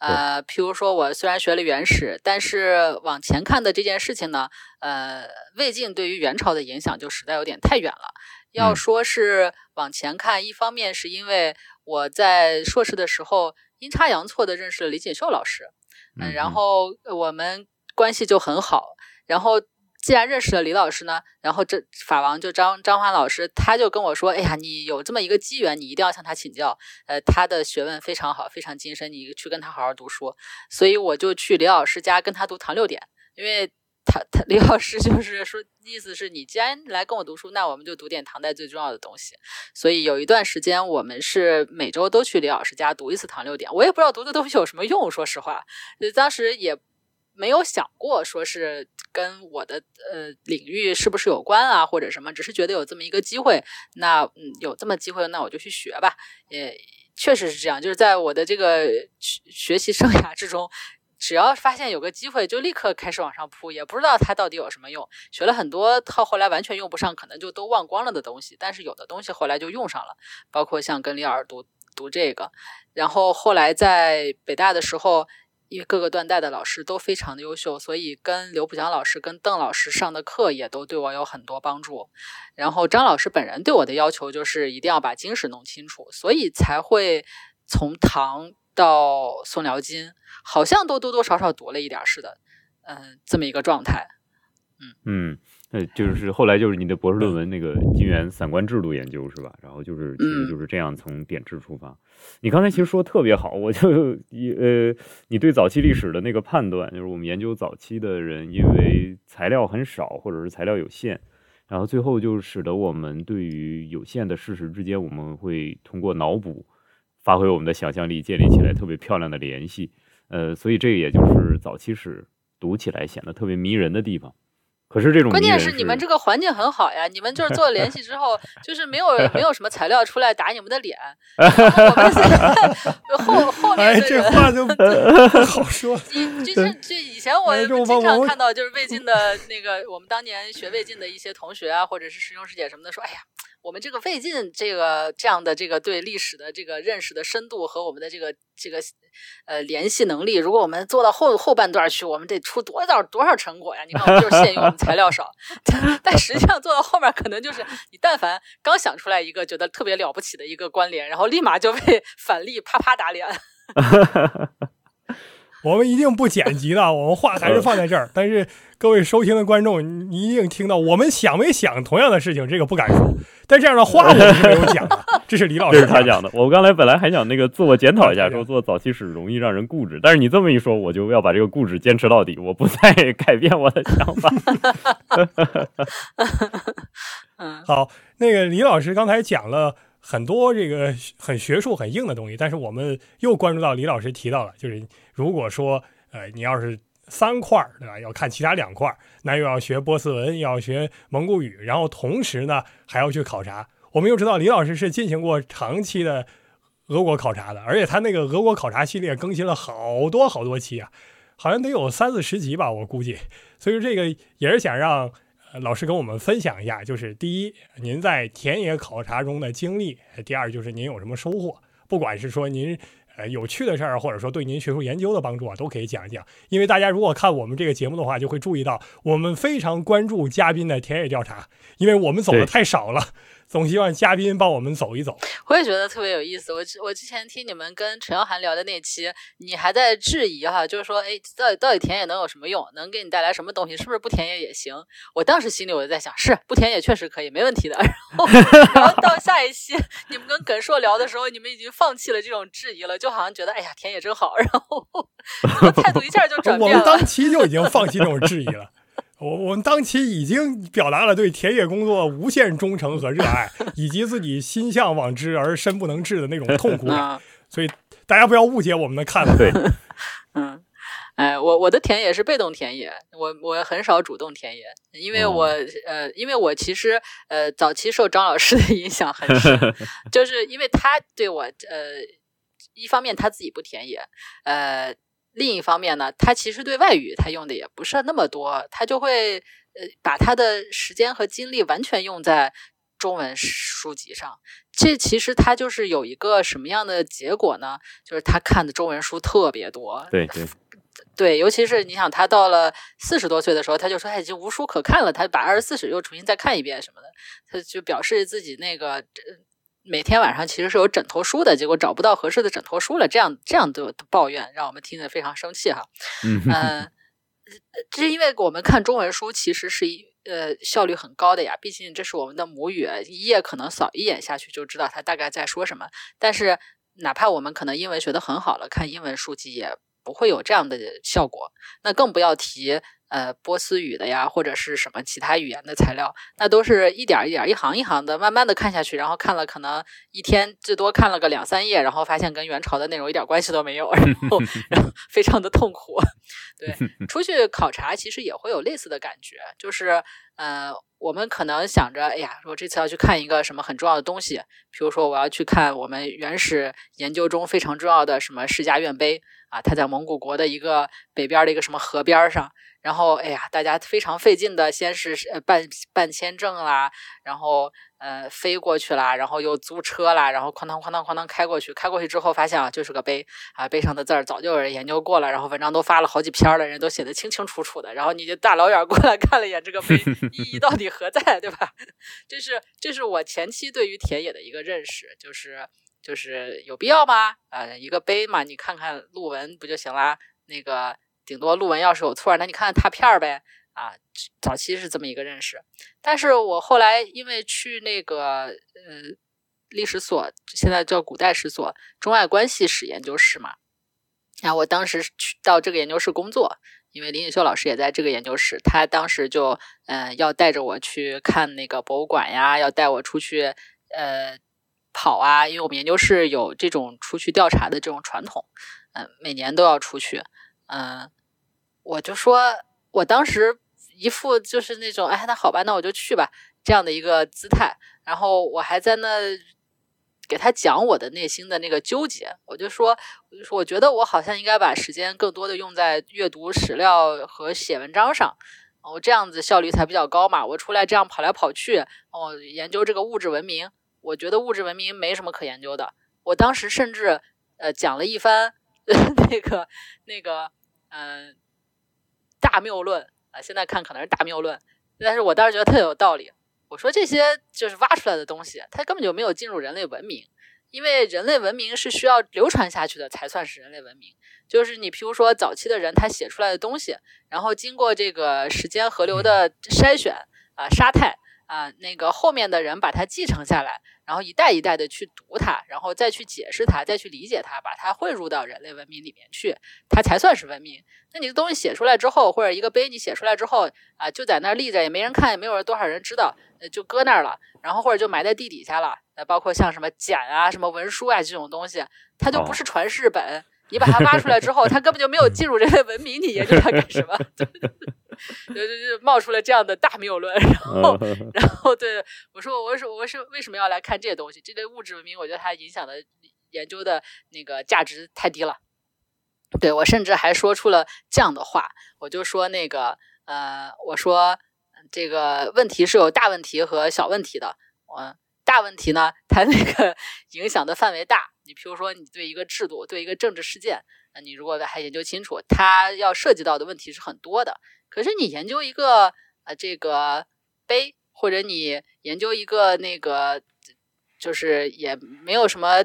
呃，譬如说，我虽然学了元史，但是往前看的这件事情呢，呃，魏晋对于元朝的影响就实在有点太远了。要说是往前看，一方面是因为我在硕士的时候阴差阳错的认识了李锦绣老师，嗯，然后我们关系就很好，然后。既然认识了李老师呢，然后这法王就张张华老师，他就跟我说：“哎呀，你有这么一个机缘，你一定要向他请教。呃，他的学问非常好，非常精深，你去跟他好好读书。”所以我就去李老师家跟他读唐六典，因为他他李老师就是说，意思是你既然来跟我读书，那我们就读点唐代最重要的东西。所以有一段时间，我们是每周都去李老师家读一次唐六典。我也不知道读的东西有什么用，说实话，当时也。没有想过说是跟我的呃领域是不是有关啊，或者什么，只是觉得有这么一个机会，那嗯有这么机会，那我就去学吧。也确实是这样，就是在我的这个学学习生涯之中，只要发现有个机会，就立刻开始往上扑，也不知道它到底有什么用。学了很多到后来完全用不上，可能就都忘光了的东西，但是有的东西后来就用上了，包括像跟李尔读读这个，然后后来在北大的时候。因为各个断代的老师都非常的优秀，所以跟刘浦江老师、跟邓老师上的课也都对我有很多帮助。然后张老师本人对我的要求就是一定要把经史弄清楚，所以才会从唐到宋辽金，好像都多多少少读了一点似的，嗯，这么一个状态。嗯嗯。呃，就是后来就是你的博士论文那个金元散官制度研究是吧？然后就是其实就是这样从点质出发。你刚才其实说的特别好，我就呃，你对早期历史的那个判断，就是我们研究早期的人，因为材料很少或者是材料有限，然后最后就使得我们对于有限的事实之间，我们会通过脑补发挥我们的想象力，建立起来特别漂亮的联系。呃，所以这个也就是早期史读起来显得特别迷人的地方。可是这种关键是你们这个环境很好呀，你们就是做了联系之后，*laughs* 就是没有没有什么材料出来打你们的脸。后 *laughs* 后面哎，这话就不好说。*laughs* 你就是就以前我经常看到，就是魏晋的那个我们当年学魏晋的一些同学啊，或者是师兄师姐什么的，说，哎呀。我们这个魏晋这个这样的这个对历史的这个认识的深度和我们的这个这个呃联系能力，如果我们做到后后半段去，我们得出多少多少成果呀？你看，我们就是限于我们材料少，*laughs* 但实际上做到后面，可能就是你但凡刚想出来一个觉得特别了不起的一个关联，然后立马就被 *laughs* 反例啪啪打脸。*laughs* 我们一定不剪辑的，我们话还是放在这儿。但是各位收听的观众，你一定听到我们想没想同样的事情，这个不敢说。但这样的话我们是没有讲的，这是李老师他讲的。我刚才本来还想那个自我检讨一下，说做早期史容易让人固执，但是你这么一说，我就要把这个固执坚持到底，我不再 *laughs* 改变我的想法。*laughs* *laughs* 好，那个李老师刚才讲了。很多这个很学术、很硬的东西，但是我们又关注到李老师提到了，就是如果说呃你要是三块儿对吧，要看其他两块儿，那又要学波斯文，又要学蒙古语，然后同时呢还要去考察。我们又知道李老师是进行过长期的俄国考察的，而且他那个俄国考察系列更新了好多好多期啊，好像得有三四十集吧，我估计。所以说这个也是想让。老师跟我们分享一下，就是第一，您在田野考察中的经历；第二，就是您有什么收获，不管是说您呃有趣的事儿，或者说对您学术研究的帮助啊，都可以讲一讲。因为大家如果看我们这个节目的话，就会注意到我们非常关注嘉宾的田野调查，因为我们走的太少了。总希望嘉宾帮我们走一走，我也觉得特别有意思。我我之前听你们跟陈耀涵聊的那期，你还在质疑哈，就是说，哎，到底到底田野能有什么用？能给你带来什么东西？是不是不田野也行？我当时心里我就在想，是不田野确实可以，没问题的。然后，然后到下一期你们跟耿硕聊的时候，你们已经放弃了这种质疑了，就好像觉得，哎呀，田野真好。然后 *laughs* 态度一下就转变了。我们当期就已经放弃这种质疑了。我我们当期已经表达了对田野工作无限忠诚和热爱，*laughs* 以及自己心向往之而身不能至的那种痛苦感，所以大家不要误解我们的看法。对，*laughs* 嗯，哎，我我的田野是被动田野，我我很少主动田野，因为我呃，因为我其实呃早期受张老师的影响很深，*laughs* 就是因为他对我呃一方面他自己不田野，呃。另一方面呢，他其实对外语他用的也不是那么多，他就会呃把他的时间和精力完全用在中文书籍上。这其实他就是有一个什么样的结果呢？就是他看的中文书特别多。对对对，尤其是你想，他到了四十多岁的时候，他就说他已经无书可看了，他把二十四史又重新再看一遍什么的，他就表示自己那个。每天晚上其实是有枕头书的，结果找不到合适的枕头书了，这样这样的抱怨让我们听得非常生气哈。嗯，这是因为我们看中文书其实是一呃效率很高的呀，毕竟这是我们的母语，一页可能扫一眼下去就知道他大概在说什么。但是哪怕我们可能英文学得很好了，看英文书籍也不会有这样的效果，那更不要提。呃，波斯语的呀，或者是什么其他语言的材料，那都是一点一点、一行一行的，慢慢的看下去，然后看了可能一天最多看了个两三页，然后发现跟元朝的内容一点关系都没有，然后 *laughs* 然后非常的痛苦。对，*laughs* 出去考察其实也会有类似的感觉，就是呃，我们可能想着，哎呀，我这次要去看一个什么很重要的东西，比如说我要去看我们原始研究中非常重要的什么世家院碑啊，它在蒙古国的一个北边的一个什么河边上。然后，哎呀，大家非常费劲的，先是呃办办签证啦，然后呃飞过去啦，然后又租车啦，然后哐当哐当哐当开过去，开过去之后发现啊，就是个碑啊，碑上的字儿早就有人研究过了，然后文章都发了好几篇了，人都写的清清楚楚的，然后你就大老远过来看了一眼这个碑，意义到底何在，对吧？*laughs* 这是这是我前期对于田野的一个认识，就是就是有必要吗？呃，一个碑嘛，你看看路文不就行啦？那个。顶多路文要是有错，那你看看拓片儿呗。啊，早期是这么一个认识。但是我后来因为去那个呃历史所，现在叫古代史所中外关系史研究室嘛。然后我当时去到这个研究室工作，因为林锦秀老师也在这个研究室，他当时就嗯要带着我去看那个博物馆呀，要带我出去呃跑啊，因为我们研究室有这种出去调查的这种传统，嗯，每年都要出去，嗯，我就说，我当时一副就是那种，哎，那好吧，那我就去吧这样的一个姿态，然后我还在那给他讲我的内心的那个纠结，我就说，我就说，我觉得我好像应该把时间更多的用在阅读史料和写文章上。我这样子效率才比较高嘛！我出来这样跑来跑去，哦，研究这个物质文明，我觉得物质文明没什么可研究的。我当时甚至呃讲了一番 *laughs* 那个那个嗯大谬论啊，现在看可能是大谬论，但是我当时觉得特有道理。我说这些就是挖出来的东西，它根本就没有进入人类文明。因为人类文明是需要流传下去的，才算是人类文明。就是你，譬如说早期的人，他写出来的东西，然后经过这个时间河流的筛选啊、沙汰啊，那个后面的人把它继承下来，然后一代一代的去读它，然后再去解释它，再去理解它，把它汇入到人类文明里面去，它才算是文明。那你的东西写出来之后，或者一个碑你写出来之后啊，就在那儿立着，也没人看，也没有多少人知道，就搁那儿了，然后或者就埋在地底下了。包括像什么简啊、什么文书啊这种东西，它就不是传世本。你把它挖出来之后，它根本就没有进入人类文明，你研究它干什么？*laughs* 就就就冒出了这样的大谬论。然后，*laughs* 然后对我说：“我说我是为什么要来看这些东西？这类物质文明，我觉得它影响的研究的那个价值太低了。”对我甚至还说出了这样的话，我就说那个呃，我说这个问题是有大问题和小问题的，我。大问题呢？它那个 *laughs* 影响的范围大。你比如说，你对一个制度、对一个政治事件，那你如果还研究清楚，它要涉及到的问题是很多的。可是你研究一个呃这个碑，或者你研究一个那个，就是也没有什么，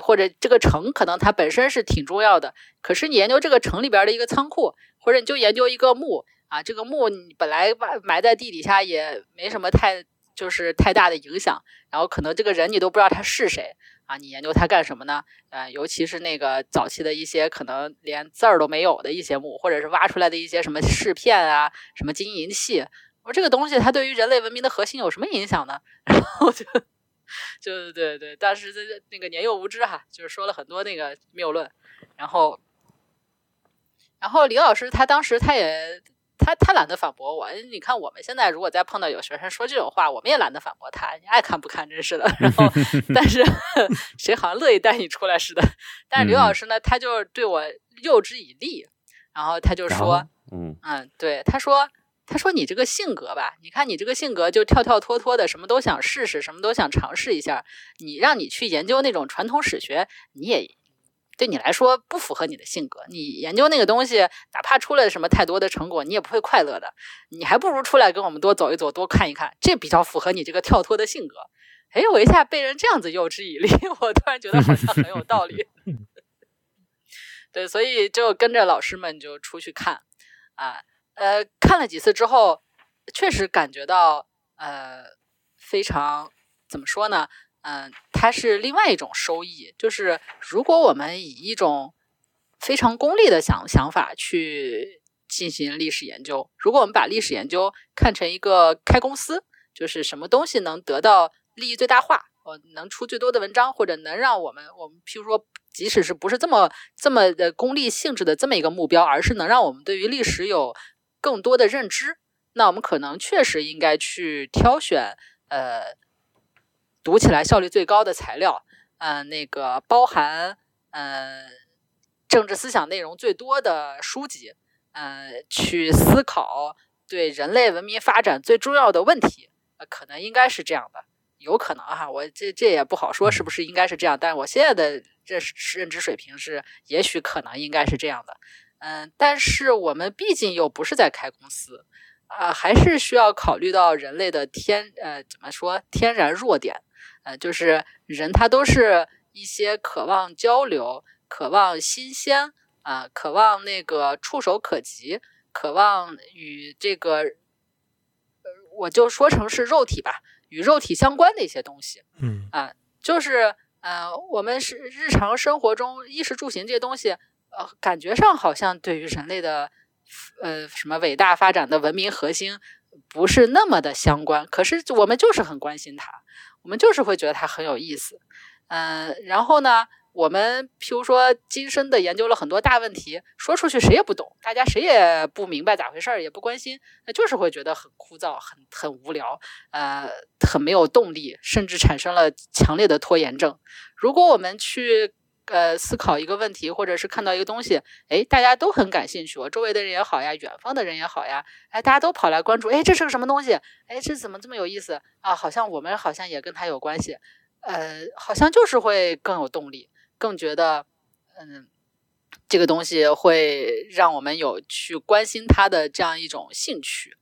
或者这个城可能它本身是挺重要的。可是你研究这个城里边的一个仓库，或者你就研究一个墓啊，这个墓你本来埋在地底下也没什么太。就是太大的影响，然后可能这个人你都不知道他是谁啊？你研究它干什么呢？呃，尤其是那个早期的一些可能连字儿都没有的一些墓，或者是挖出来的一些什么饰片啊、什么金银器，我说这个东西它对于人类文明的核心有什么影响呢？*laughs* 然后就就对对，但是这那个年幼无知哈，就是说了很多那个谬论，然后然后李老师他当时他也。他他懒得反驳我，你看我们现在如果再碰到有学生说这种话，我们也懒得反驳他，你爱看不看真是的。*laughs* 然后，*laughs* 但是谁好像乐意带你出来似的。但是刘老师呢，他就对我诱之以利，然后他就说，嗯嗯，对，他说他说你这个性格吧，你看你这个性格就跳跳脱脱的，什么都想试试，什么都想尝试一下。你让你去研究那种传统史学，你也。对你来说不符合你的性格，你研究那个东西，哪怕出来什么太多的成果，你也不会快乐的。你还不如出来跟我们多走一走，多看一看，这比较符合你这个跳脱的性格。哎，我一下被人这样子诱之以利，*laughs* 我突然觉得好像很有道理。*laughs* 对，所以就跟着老师们就出去看啊，呃，看了几次之后，确实感觉到呃非常怎么说呢？嗯，它是另外一种收益，就是如果我们以一种非常功利的想想法去进行历史研究，如果我们把历史研究看成一个开公司，就是什么东西能得到利益最大化，呃，能出最多的文章，或者能让我们我们譬如说，即使是不是这么这么的功利性质的这么一个目标，而是能让我们对于历史有更多的认知，那我们可能确实应该去挑选呃。读起来效率最高的材料，嗯，那个包含嗯政治思想内容最多的书籍，嗯，去思考对人类文明发展最重要的问题，呃，可能应该是这样的，有可能哈，我这这也不好说是不是应该是这样，但我现在的认识认知水平是，也许可能应该是这样的，嗯，但是我们毕竟又不是在开公司，啊，还是需要考虑到人类的天呃怎么说天然弱点。呃，就是人，他都是一些渴望交流、渴望新鲜啊，渴望那个触手可及、渴望与这个，呃，我就说成是肉体吧，与肉体相关的一些东西。嗯啊，就是呃，我们是日常生活中衣食住行这些东西，呃，感觉上好像对于人类的呃什么伟大发展的文明核心不是那么的相关，可是我们就是很关心它。我们就是会觉得它很有意思。嗯，然后呢，我们譬如说今生的研究了很多大问题，说出去谁也不懂，大家谁也不明白咋回事儿，也不关心，那就是会觉得很枯燥、很很无聊，呃，很没有动力，甚至产生了强烈的拖延症。如果我们去呃思考一个问题，或者是看到一个东西，哎，大家都很感兴趣，我周围的人也好呀，远方的人也好呀，哎，大家都跑来关注，哎，这是个什么东西？哎，这怎么这么有意思啊？好像我们好像也跟他有关系。呃，好像就是会更有动力，更觉得，嗯，这个东西会让我们有去关心它的这样一种兴趣。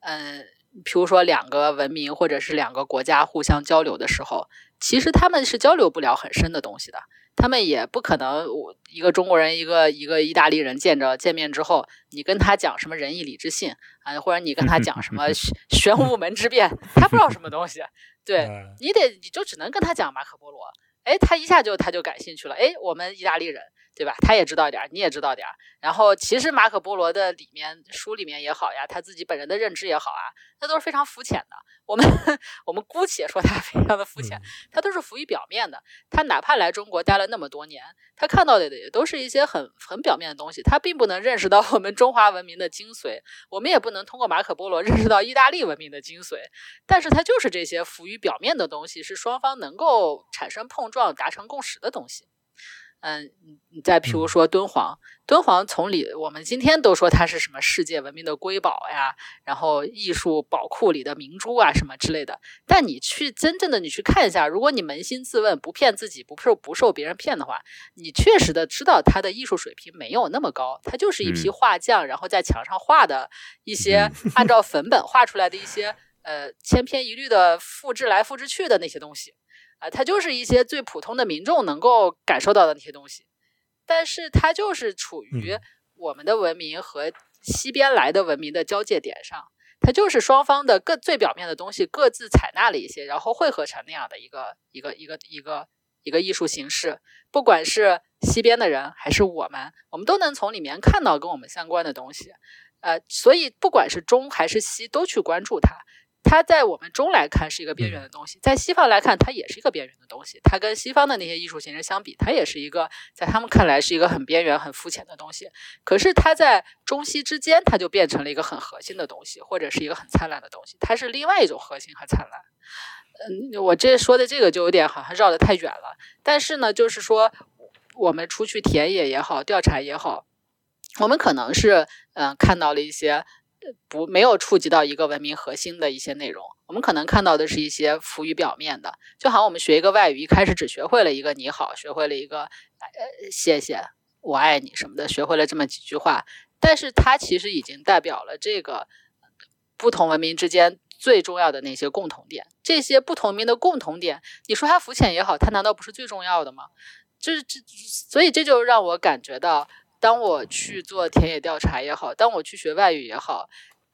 嗯，比如说两个文明或者是两个国家互相交流的时候，其实他们是交流不了很深的东西的，他们也不可能，我一个中国人，一个一个意大利人见着见面之后，你跟他讲什么仁义礼智信啊，或者你跟他讲什么玄武门之变，他不知道什么东西。对你得，你就只能跟他讲马可波罗，哎，他一下就他就感兴趣了，哎，我们意大利人。对吧？他也知道点儿，你也知道点儿。然后，其实马可波罗的里面书里面也好呀，他自己本人的认知也好啊，那都是非常肤浅的。我们 *laughs* 我们姑且说他非常的肤浅，他都是浮于表面的。他哪怕来中国待了那么多年，他看到的也都是一些很很表面的东西，他并不能认识到我们中华文明的精髓。我们也不能通过马可波罗 *laughs* 认识到意大利文明的精髓。但是，他就是这些浮于表面的东西，是双方能够产生碰撞、达成共识的东西。嗯，你再譬如说敦煌，敦煌从里我们今天都说它是什么世界文明的瑰宝呀，然后艺术宝库里的明珠啊什么之类的。但你去真正的你去看一下，如果你扪心自问，不骗自己，不受不受别人骗的话，你确实的知道它的艺术水平没有那么高，它就是一批画匠，然后在墙上画的一些 *laughs* 按照粉本画出来的一些呃千篇一律的复制来复制去的那些东西。啊，它就是一些最普通的民众能够感受到的那些东西，但是它就是处于我们的文明和西边来的文明的交界点上，它就是双方的各最表面的东西各自采纳了一些，然后汇合成那样的一个一个一个一个一个艺术形式。不管是西边的人还是我们，我们都能从里面看到跟我们相关的东西。呃，所以不管是中还是西，都去关注它。它在我们中来看是一个边缘的东西，在西方来看，它也是一个边缘的东西。它跟西方的那些艺术形式相比，它也是一个在他们看来是一个很边缘、很肤浅的东西。可是它在中西之间，它就变成了一个很核心的东西，或者是一个很灿烂的东西。它是另外一种核心和灿烂。嗯，我这说的这个就有点好像绕得太远了。但是呢，就是说我们出去田野也好，调查也好，我们可能是嗯看到了一些。不，没有触及到一个文明核心的一些内容。我们可能看到的是一些浮于表面的，就好像我们学一个外语，一开始只学会了一个你好，学会了一个呃谢谢，我爱你什么的，学会了这么几句话，但是它其实已经代表了这个不同文明之间最重要的那些共同点。这些不同文明的共同点，你说它肤浅也好，它难道不是最重要的吗？就是这，所以这就让我感觉到。当我去做田野调查也好，当我去学外语也好，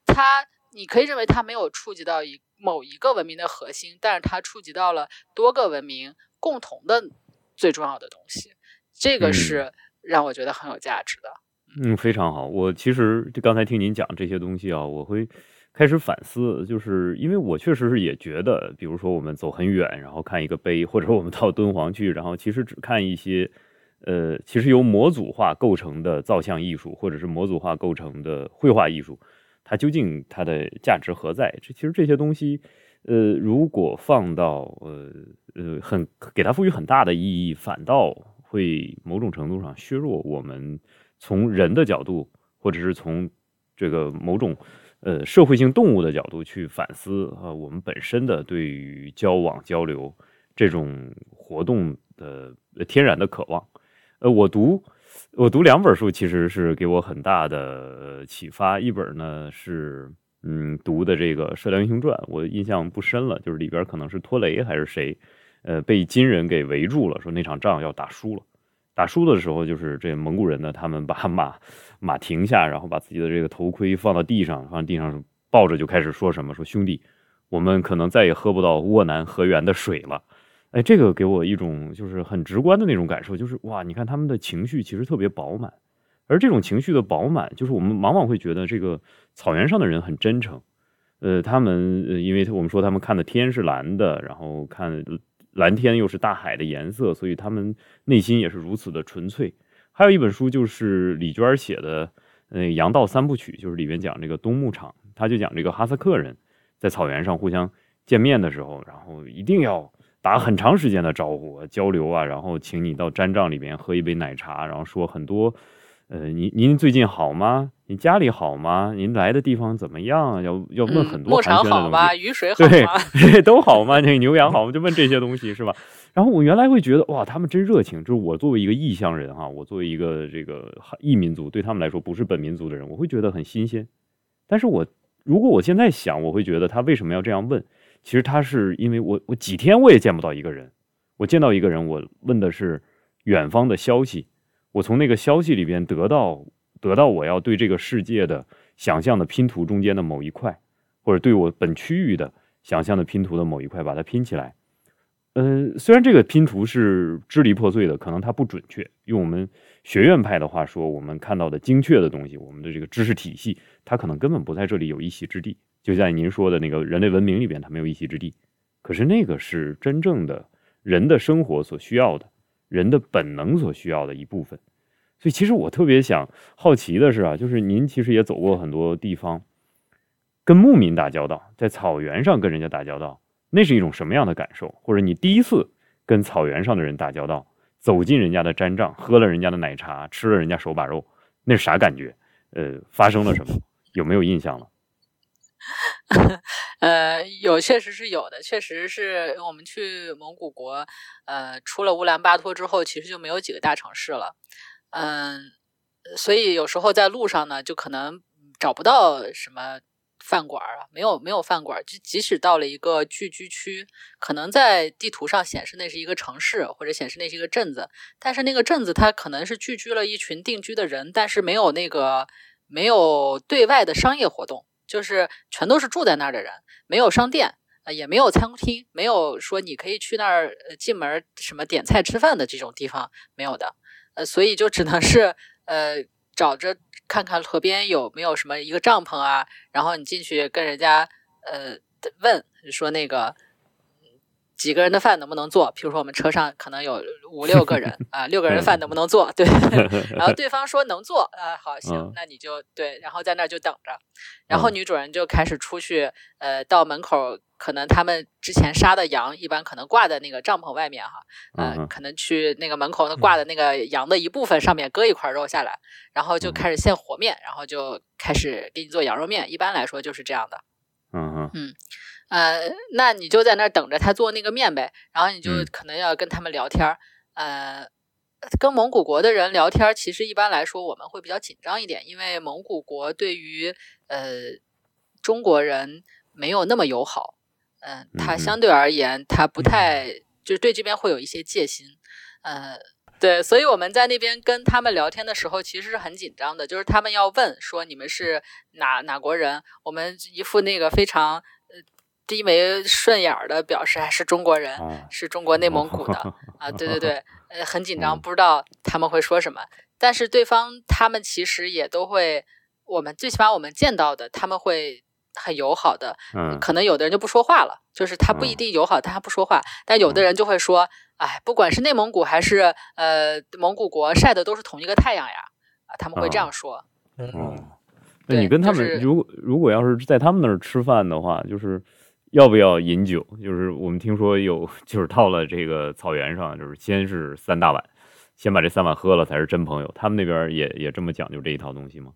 它你可以认为它没有触及到一某一个文明的核心，但是它触及到了多个文明共同的最重要的东西，这个是让我觉得很有价值的。嗯，非常好。我其实就刚才听您讲这些东西啊，我会开始反思，就是因为我确实是也觉得，比如说我们走很远，然后看一个碑，或者我们到敦煌去，然后其实只看一些。呃，其实由模组化构成的造像艺术，或者是模组化构成的绘画艺术，它究竟它的价值何在？这其实这些东西，呃，如果放到呃呃很给它赋予很大的意义，反倒会某种程度上削弱我们从人的角度，或者是从这个某种呃社会性动物的角度去反思啊，我们本身的对于交往交流这种活动的天然的渴望。呃，我读我读两本书，其实是给我很大的启发。一本呢是嗯读的这个《射雕英雄传》，我印象不深了，就是里边可能是托雷还是谁，呃，被金人给围住了，说那场仗要打输了。打输的时候，就是这蒙古人呢，他们把马马停下，然后把自己的这个头盔放到地上，放地上抱着就开始说什么，说兄弟，我们可能再也喝不到沃南河源的水了。哎，这个给我一种就是很直观的那种感受，就是哇，你看他们的情绪其实特别饱满，而这种情绪的饱满，就是我们往往会觉得这个草原上的人很真诚，呃，他们呃因为我们说他们看的天是蓝的，然后看蓝天又是大海的颜色，所以他们内心也是如此的纯粹。还有一本书就是李娟写的，呃，《羊道三部曲》，就是里面讲这个冬牧场，他就讲这个哈萨克人在草原上互相见面的时候，然后一定要打很长时间的招呼交流啊，然后请你到毡帐里面喝一杯奶茶，然后说很多。呃，您您最近好吗？您家里好吗？您来的地方怎么样？要要问很多寒暄的东西。雨水好吗？*laughs* 对，都好吗？那牛羊好吗？就问这些东西是吧？然后我原来会觉得哇，他们真热情。就是我作为一个异乡人哈，我作为一个这个异民族，对他们来说不是本民族的人，我会觉得很新鲜。但是我如果我现在想，我会觉得他为什么要这样问？其实他是因为我我几天我也见不到一个人，我见到一个人，我问的是远方的消息。我从那个消息里边得到得到我要对这个世界的想象的拼图中间的某一块，或者对我本区域的想象的拼图的某一块，把它拼起来。嗯，虽然这个拼图是支离破碎的，可能它不准确。用我们学院派的话说，我们看到的精确的东西，我们的这个知识体系，它可能根本不在这里有一席之地。就像您说的那个人类文明里边，它没有一席之地。可是那个是真正的人的生活所需要的。人的本能所需要的一部分，所以其实我特别想好奇的是啊，就是您其实也走过很多地方，跟牧民打交道，在草原上跟人家打交道，那是一种什么样的感受？或者你第一次跟草原上的人打交道，走进人家的毡帐，喝了人家的奶茶，吃了人家手把肉，那是啥感觉？呃，发生了什么？有没有印象了？*laughs* 呃，有，确实是有的。确实是我们去蒙古国，呃，出了乌兰巴托之后，其实就没有几个大城市了。嗯，所以有时候在路上呢，就可能找不到什么饭馆啊，没有没有饭馆。就即使到了一个聚居区，可能在地图上显示那是一个城市，或者显示那是一个镇子，但是那个镇子它可能是聚居了一群定居的人，但是没有那个没有对外的商业活动。就是全都是住在那儿的人，没有商店，呃，也没有餐厅，没有说你可以去那儿进门什么点菜吃饭的这种地方没有的，呃，所以就只能是呃找着看看河边有没有什么一个帐篷啊，然后你进去跟人家呃问说那个。几个人的饭能不能做？比如说我们车上可能有五六个人 *laughs* 啊，六个人饭能不能做？*laughs* 对，然后对方说能做啊，好行，那你就对，然后在那儿就等着。然后女主人就开始出去，呃，到门口，可能他们之前杀的羊一般可能挂在那个帐篷外面哈，嗯，可能去那个门口挂的那个羊的一部分上面割一块肉下来，然后就开始现和面，然后就开始给你做羊肉面。一般来说就是这样的。嗯嗯。呃，那你就在那儿等着他做那个面呗，然后你就可能要跟他们聊天儿。呃，跟蒙古国的人聊天，其实一般来说我们会比较紧张一点，因为蒙古国对于呃中国人没有那么友好。嗯，他相对而言，他不太就是对这边会有一些戒心。呃，对，所以我们在那边跟他们聊天的时候，其实是很紧张的，就是他们要问说你们是哪哪国人，我们一副那个非常。低眉顺眼的表示还是中国人，是中国内蒙古的 *laughs* 啊，对对对，*laughs* 呃，很紧张，不知道他们会说什么。但是对方他们其实也都会，我们最起码我们见到的他们会很友好的，嗯，可能有的人就不说话了，就是他不一定友好，但他不说话。但有的人就会说，哎，不管是内蒙古还是呃蒙古国晒的都是同一个太阳呀，啊，他们会这样说。嗯，那你跟他们如果如果要是在他们那儿吃饭的话，就是。要不要饮酒？就是我们听说有，就是到了这个草原上，就是先是三大碗，先把这三碗喝了才是真朋友。他们那边也也这么讲究这一套东西吗？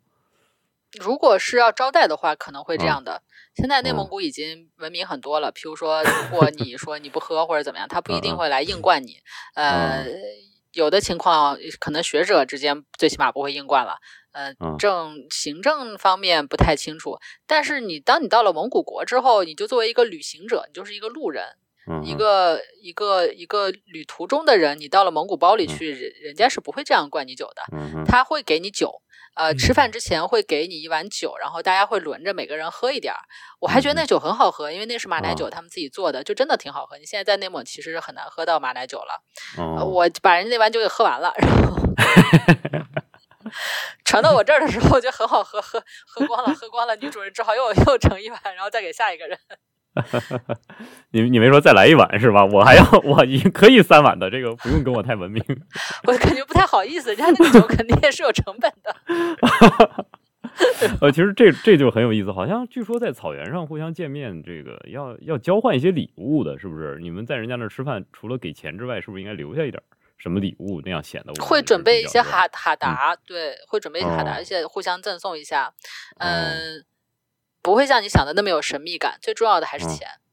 如果是要招待的话，可能会这样的。现在内蒙古已经文明很多了，譬如说，如果 *laughs* 你说你不喝或者怎么样，他不一定会来硬灌你。呃，有的情况可能学者之间最起码不会硬灌了。呃，政行政方面不太清楚，但是你当你到了蒙古国之后，你就作为一个旅行者，你就是一个路人，一个一个一个旅途中的人，你到了蒙古包里去，人人家是不会这样灌你酒的，他会给你酒，呃，吃饭之前会给你一碗酒，然后大家会轮着每个人喝一点儿，我还觉得那酒很好喝，因为那是马奶酒，他们自己做的，就真的挺好喝。你现在在内蒙其实很难喝到马奶酒了，我把人家那碗酒给喝完了，然后。*laughs* *laughs* 传到我这儿的时候就很好喝，喝喝光了，喝光了，女主人只好又 *laughs* 又盛一碗，然后再给下一个人。*laughs* 你你没说再来一碗是吧？我还要我已可以三碗的，这个不用跟我太文明。我感觉不太好意思，人家那个酒肯定也是有成本的。呃，其实这这就很有意思，好像据说在草原上互相见面，这个要要交换一些礼物的，是不是？你们在人家那儿吃饭，除了给钱之外，是不是应该留下一点什么礼物？那样显得会准备一些哈哈达，对，会准备一些哈达，而且互相赠送一下。嗯，不会像你想的那么有神秘感，最重要的还是钱。哦，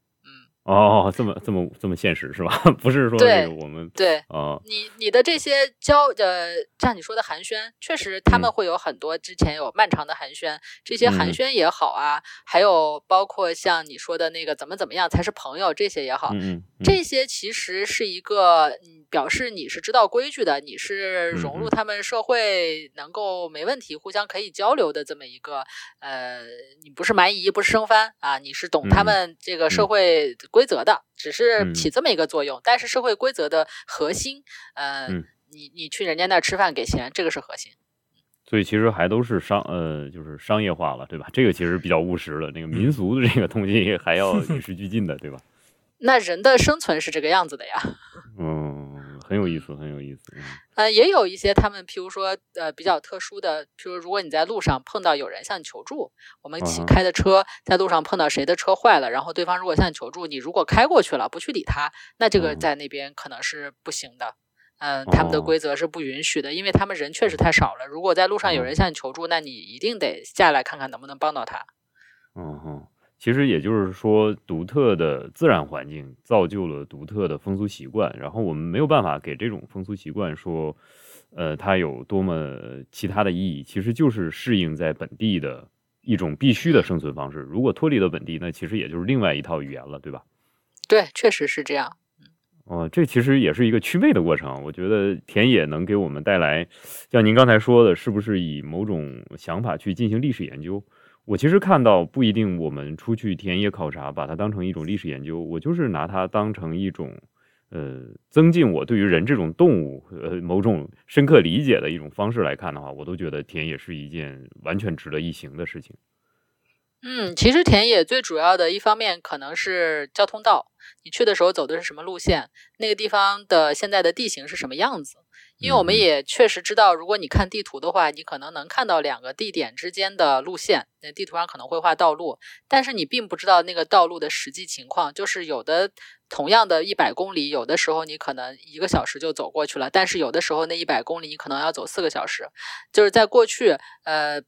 这么这么这么现实是吧？*laughs* 不是说这个我们对啊，你你的这些交呃，像你说的寒暄，确实他们会有很多之前有漫长的寒暄，这些寒暄也好啊，还有包括像你说的那个怎么怎么样才是朋友这些也好，这些其实是一个表示你是知道规矩的，你是融入他们社会能够没问题，互相可以交流的这么一个呃，你不是蛮夷不是生番啊，你是懂他们这个社会。规则的只是起这么一个作用，但是社会规则的核心，呃，你你去人家那儿吃饭给钱，这个是核心。所以其实还都是商呃，就是商业化了，对吧？这个其实比较务实了，那个民俗的这个东西还要与时俱进的，对吧？*laughs* 那人的生存是这个样子的呀。*laughs* 嗯。很有意思，很有意思。呃，也有一些他们，譬如说，呃，比较特殊的，譬如如果你在路上碰到有人向你求助，我们骑开的车在路上碰到谁的车坏了，然后对方如果向你求助，你如果开过去了，不去理他，那这个在那边可能是不行的。嗯，他们的规则是不允许的，因为他们人确实太少了。如果在路上有人向你求助，那你一定得下来看看能不能帮到他。嗯哼。其实也就是说，独特的自然环境造就了独特的风俗习惯，然后我们没有办法给这种风俗习惯说，呃，它有多么其他的意义，其实就是适应在本地的一种必须的生存方式。如果脱离了本地，那其实也就是另外一套语言了，对吧？对，确实是这样。哦，这其实也是一个祛魅的过程。我觉得田野能给我们带来，像您刚才说的，是不是以某种想法去进行历史研究？我其实看到不一定，我们出去田野考察，把它当成一种历史研究，我就是拿它当成一种，呃，增进我对于人这种动物，呃，某种深刻理解的一种方式来看的话，我都觉得田野是一件完全值得一行的事情。嗯，其实田野最主要的一方面可能是交通道，你去的时候走的是什么路线，那个地方的现在的地形是什么样子。因为我们也确实知道，如果你看地图的话，你可能能看到两个地点之间的路线。那地图上可能会画道路，但是你并不知道那个道路的实际情况。就是有的同样的一百公里，有的时候你可能一个小时就走过去了，但是有的时候那一百公里你可能要走四个小时。就是在过去，呃，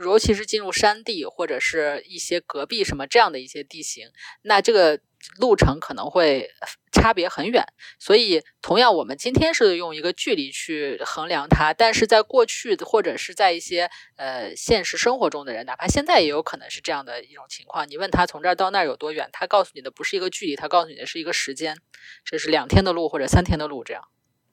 尤其是进入山地或者是一些隔壁什么这样的一些地形，那这个。路程可能会差别很远，所以同样我们今天是用一个距离去衡量它，但是在过去或者是在一些呃现实生活中的人，哪怕现在也有可能是这样的一种情况。你问他从这儿到那儿有多远，他告诉你的不是一个距离，他告诉你的是一个时间，这是两天的路或者三天的路这样。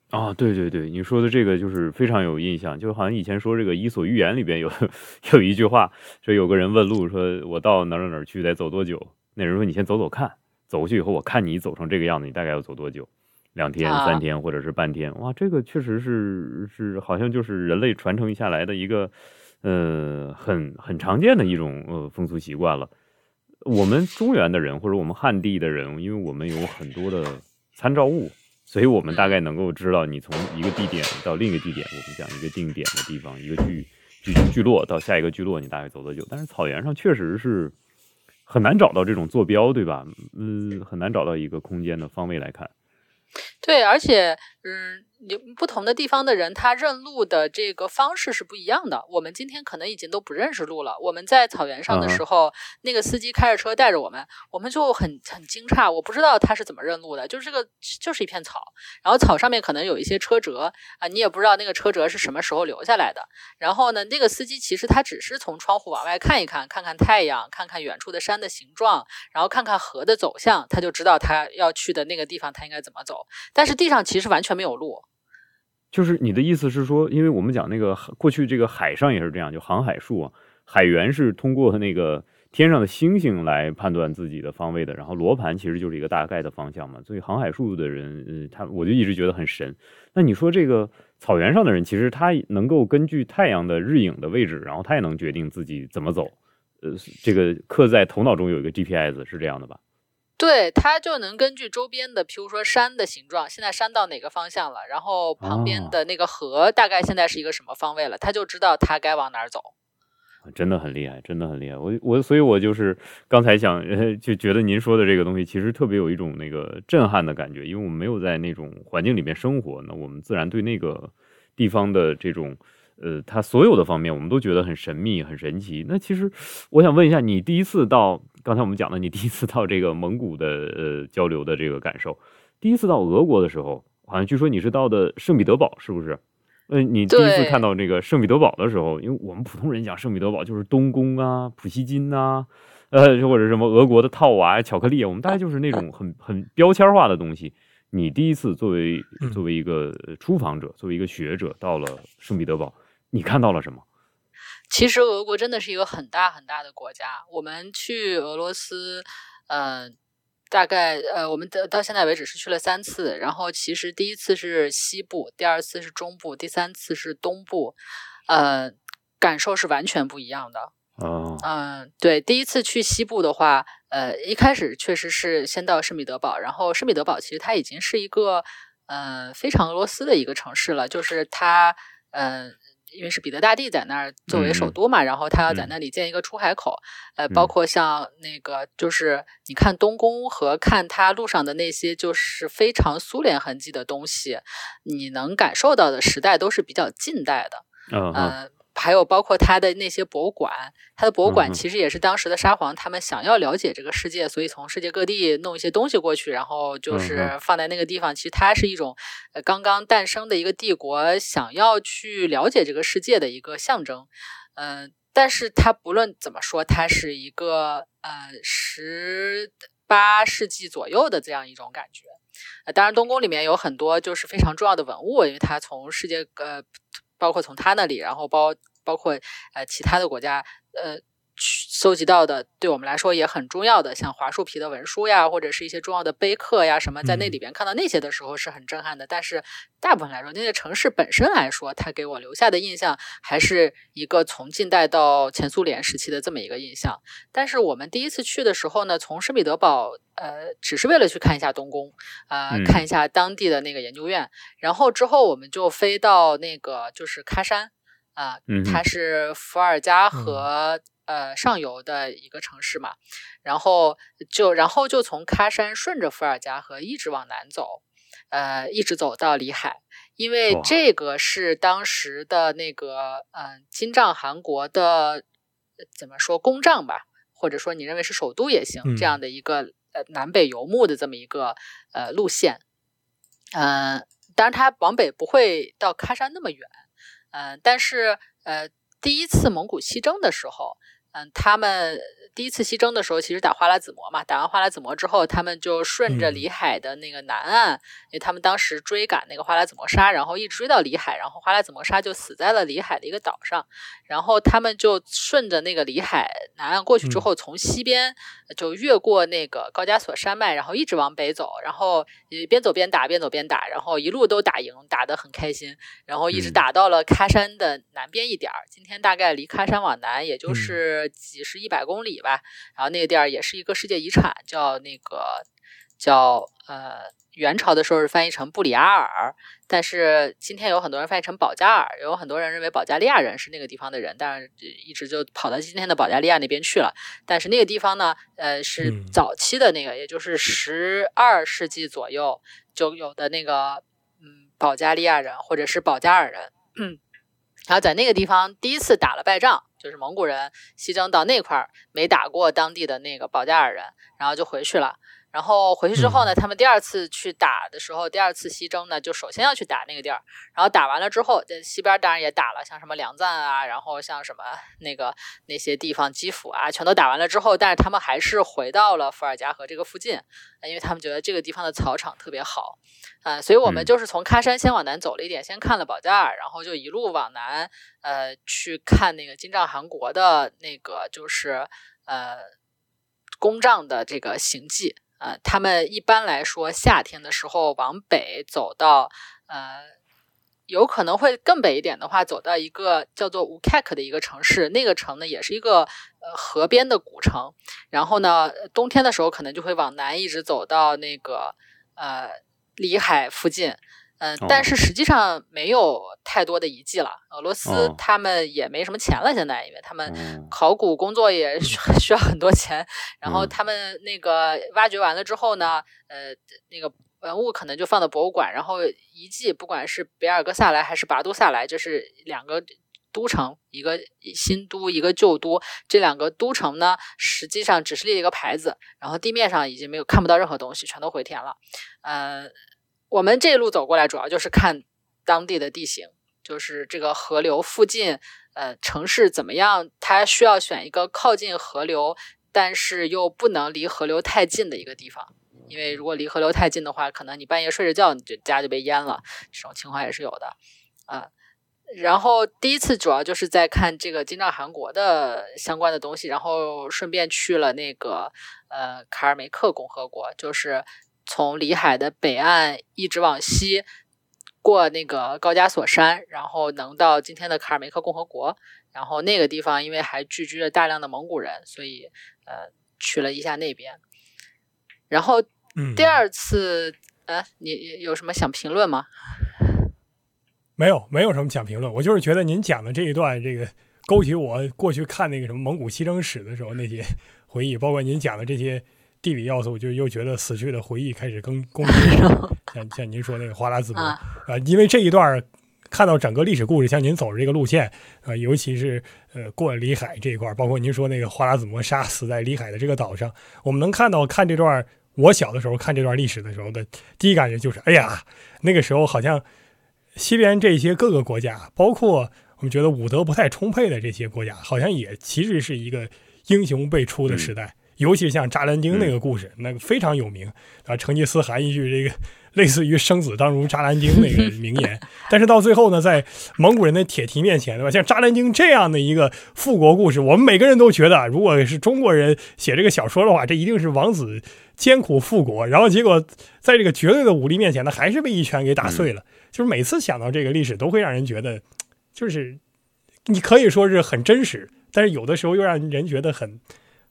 啊，对对对，你说的这个就是非常有印象，就好像以前说这个《伊索寓言》里边有 *laughs* 有一句话，说有个人问路，说我到哪儿哪儿去得走多久？那人说你先走走看。走过去以后，我看你走成这个样子，你大概要走多久？两天、三天，或者是半天？哇，这个确实是是，好像就是人类传承下来的一个，呃，很很常见的一种呃风俗习惯了。我们中原的人或者我们汉地的人，因为我们有很多的参照物，所以我们大概能够知道，你从一个地点到另一个地点，我们讲一个定点的地方，一个聚聚聚落到下一个聚落，你大概走多久？但是草原上确实是。很难找到这种坐标，对吧？嗯，很难找到一个空间的方位来看。对，而且，嗯。你不同的地方的人，他认路的这个方式是不一样的。我们今天可能已经都不认识路了。我们在草原上的时候，那个司机开着车带着我们，我们就很很惊诧，我不知道他是怎么认路的。就是这个就是一片草，然后草上面可能有一些车辙啊，你也不知道那个车辙是什么时候留下来的。然后呢，那个司机其实他只是从窗户往外看一看，看看太阳，看看远处的山的形状，然后看看河的走向，他就知道他要去的那个地方他应该怎么走。但是地上其实完全没有路。就是你的意思是说，因为我们讲那个过去这个海上也是这样，就航海术啊，海员是通过那个天上的星星来判断自己的方位的，然后罗盘其实就是一个大概的方向嘛。所以航海术的人，呃，他我就一直觉得很神。那你说这个草原上的人，其实他能够根据太阳的日影的位置，然后他也能决定自己怎么走。呃，这个刻在头脑中有一个 GPS，是这样的吧？对，它就能根据周边的，譬如说山的形状，现在山到哪个方向了，然后旁边的那个河大概现在是一个什么方位了，他就知道它该往哪儿走。真的很厉害，真的很厉害。我我，所以我就是刚才想，就觉得您说的这个东西，其实特别有一种那个震撼的感觉，因为我们没有在那种环境里面生活，那我们自然对那个地方的这种，呃，它所有的方面，我们都觉得很神秘、很神奇。那其实我想问一下，你第一次到刚才我们讲的，你第一次到这个蒙古的呃交流的这个感受，第一次到俄国的时候，好像据说你是到的圣彼得堡，是不是？嗯，你第一次看到这个圣彼得堡的时候，因为我们普通人讲圣彼得堡就是东宫啊、普希金呐，呃，或者什么俄国的套娃、巧克力，我们大概就是那种很很标签化的东西。你第一次作为作为一个出访者，作为一个学者到了圣彼得堡，你看到了什么？其实俄国真的是一个很大很大的国家。我们去俄罗斯，嗯。大概呃，我们的到现在为止是去了三次，然后其实第一次是西部，第二次是中部，第三次是东部，呃，感受是完全不一样的。哦，嗯，对，第一次去西部的话，呃，一开始确实是先到圣彼得堡，然后圣彼得堡其实它已经是一个呃非常俄罗斯的一个城市了，就是它嗯。因为是彼得大帝在那儿作为首都嘛，然后他要在那里建一个出海口，呃，包括像那个，就是你看东宫和看它路上的那些，就是非常苏联痕迹的东西，你能感受到的时代都是比较近代的，嗯。还有包括他的那些博物馆，他的博物馆其实也是当时的沙皇他们想要了解这个世界，所以从世界各地弄一些东西过去，然后就是放在那个地方。其实它是一种呃刚刚诞生的一个帝国想要去了解这个世界的一个象征。嗯，但是它不论怎么说，它是一个呃十八世纪左右的这样一种感觉。呃，当然东宫里面有很多就是非常重要的文物，因为它从世界呃。包括从他那里，然后包包括呃其他的国家，呃搜集到的，对我们来说也很重要的，像华树皮的文书呀，或者是一些重要的碑刻呀什么，在那里边看到那些的时候是很震撼的。但是大部分来说，那些城市本身来说，它给我留下的印象还是一个从近代到前苏联时期的这么一个印象。但是我们第一次去的时候呢，从圣彼得堡。呃，只是为了去看一下东宫，呃，看一下当地的那个研究院，然后之后我们就飞到那个就是喀山，啊，它是伏尔加河呃上游的一个城市嘛，然后就然后就从喀山顺着伏尔加河一直往南走，呃，一直走到里海，因为这个是当时的那个嗯金帐汗国的怎么说公帐吧，或者说你认为是首都也行，这样的一个。呃，南北游牧的这么一个呃路线，嗯，当然它往北不会到喀山那么远，嗯，但是呃，第一次蒙古西征的时候，嗯，他们。第一次西征的时候，其实打花剌子模嘛，打完花剌子模之后，他们就顺着里海的那个南岸，因为他们当时追赶那个花剌子模沙，然后一直追到里海，然后花剌子模沙就死在了里海的一个岛上，然后他们就顺着那个里海南岸过去之后，从西边就越过那个高加索山脉，然后一直往北走，然后边走边打，边走边打，然后一路都打赢，打得很开心，然后一直打到了喀山的南边一点儿，今天大概离喀山往南也就是几十一百公里。吧，然后那个地儿也是一个世界遗产，叫那个叫呃，元朝的时候是翻译成布里阿尔，但是今天有很多人翻译成保加尔，有很多人认为保加利亚人是那个地方的人，但是一直就跑到今天的保加利亚那边去了。但是那个地方呢，呃，是早期的那个，也就是十二世纪左右就有的那个嗯，保加利亚人或者是保加尔人，嗯，*clears throat* 然后在那个地方第一次打了败仗。就是蒙古人西征到那块儿没打过当地的那个保加尔人，然后就回去了。然后回去之后呢，他们第二次去打的时候，第二次西征呢，就首先要去打那个地儿。然后打完了之后，在西边当然也打了，像什么梁赞啊，然后像什么那个那些地方基辅啊，全都打完了之后，但是他们还是回到了伏尔加河这个附近，因为他们觉得这个地方的草场特别好。呃，所以我们就是从喀山先往南走了一点，先看了保加尔，然后就一路往南，呃，去看那个金帐汗国的那个就是呃公帐的这个行迹。呃，他们一般来说夏天的时候往北走到呃有可能会更北一点的话，走到一个叫做乌凯克的一个城市，那个城呢也是一个呃河边的古城。然后呢，冬天的时候可能就会往南一直走到那个呃里海附近。嗯，但是实际上没有太多的遗迹了。俄罗斯他们也没什么钱了，现在因为他们考古工作也需 *laughs* 需要很多钱。然后他们那个挖掘完了之后呢，呃，那个文物可能就放到博物馆。然后遗迹，不管是别尔哥萨莱还是拔都萨莱，就是两个都城，一个新都，一个旧都。这两个都城呢，实际上只是立了一个牌子，然后地面上已经没有看不到任何东西，全都回填了。嗯。我们这一路走过来，主要就是看当地的地形，就是这个河流附近，呃，城市怎么样？它需要选一个靠近河流，但是又不能离河流太近的一个地方，因为如果离河流太近的话，可能你半夜睡着觉，你就家就被淹了，这种情况也是有的啊。然后第一次主要就是在看这个金帐汗国的相关的东西，然后顺便去了那个呃卡尔梅克共和国，就是。从里海的北岸一直往西，过那个高加索山，然后能到今天的卡尔梅克共和国。然后那个地方因为还聚居了大量的蒙古人，所以呃去了一下那边。然后第二次，呃，你有什么想评论吗？没有，没有什么想评论。我就是觉得您讲的这一段，这个勾起我过去看那个什么蒙古西征史的时候那些回忆，包括您讲的这些。地理要素，就又觉得死去的回忆开始更攻击。*laughs* 像像您说那个花剌子模啊，因为这一段看到整个历史故事，像您走的这个路线啊，尤其是呃过里海这一块，包括您说那个花剌子模杀死在里海的这个岛上，我们能看到看这段，我小的时候看这段历史的时候的第一感觉就是，哎呀，那个时候好像西边这些各个国家，包括我们觉得武德不太充沛的这些国家，好像也其实是一个英雄辈出的时代。尤其像扎兰丁那个故事，那个非常有名啊。成吉思汗一句这个 *laughs* 类似于“生子当如扎兰丁”那个 *laughs* 名言，但是到最后呢，在蒙古人的铁蹄面前，对吧？像扎兰丁这样的一个复国故事，我们每个人都觉得，如果是中国人写这个小说的话，这一定是王子艰苦复国。然后结果在这个绝对的武力面前呢，还是被一拳给打碎了。就是每次想到这个历史，都会让人觉得，就是你可以说是很真实，但是有的时候又让人觉得很。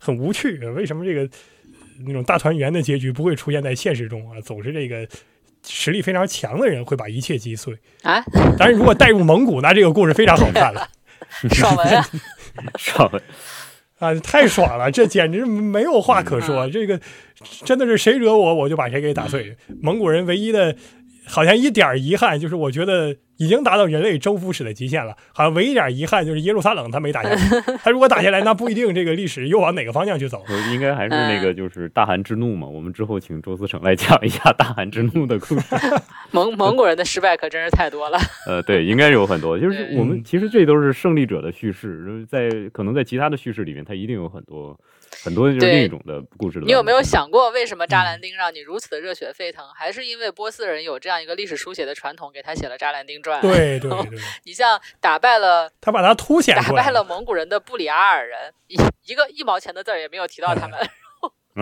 很无趣，为什么这个那种大团圆的结局不会出现在现实中啊？总是这个实力非常强的人会把一切击碎啊！*laughs* 但是如果带入蒙古，那这个故事非常好看了。*laughs* 爽文啊，*laughs* 爽文啊，太爽了！这简直没有话可说，这个真的是谁惹我，我就把谁给打碎。蒙古人唯一的。好像一点遗憾，就是我觉得已经达到人类征服史的极限了。好像唯一一点遗憾就是耶路撒冷他没打下来。*laughs* 他如果打下来，那不一定这个历史又往哪个方向去走。应该还是那个就是大汗之怒嘛。我们之后请周思成来讲一下大汗之怒的故事。*laughs* 蒙蒙古人的失败可真是太多了。呃，对，应该有很多。*laughs* 就是我们其实这都是胜利者的叙事，在可能在其他的叙事里面，它一定有很多。很多就是另一种的故事。你有没有想过，为什么扎兰丁让你如此的热血沸腾？还是因为波斯人有这样一个历史书写的传统，给他写了《扎兰丁传》？对对对。你像打败了他，把他凸显打败了蒙古人的布里阿尔人，一一个一毛钱的字儿也没有提到他们。*laughs*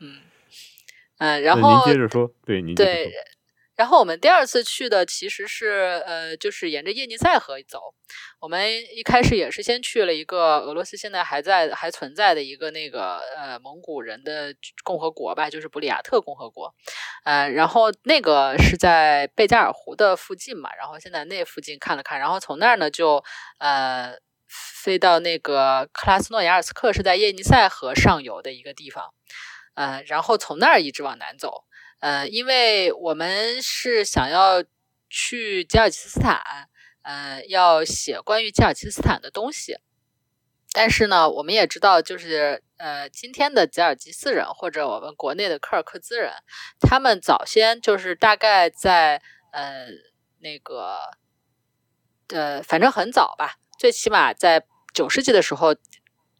嗯嗯，然后您接着说，对您对。然后我们第二次去的其实是呃，就是沿着叶尼塞河走。我们一开始也是先去了一个俄罗斯现在还在还存在的一个那个呃蒙古人的共和国吧，就是布里亚特共和国。呃，然后那个是在贝加尔湖的附近嘛，然后现在那附近看了看，然后从那儿呢就呃飞到那个克拉斯诺亚尔斯克，是在叶尼塞河上游的一个地方。呃，然后从那儿一直往南走。呃，因为我们是想要去吉尔吉斯斯坦，呃，要写关于吉尔吉斯斯坦的东西。但是呢，我们也知道，就是呃，今天的吉尔吉斯人或者我们国内的柯尔克孜人，他们早先就是大概在呃那个呃，反正很早吧，最起码在九世纪的时候。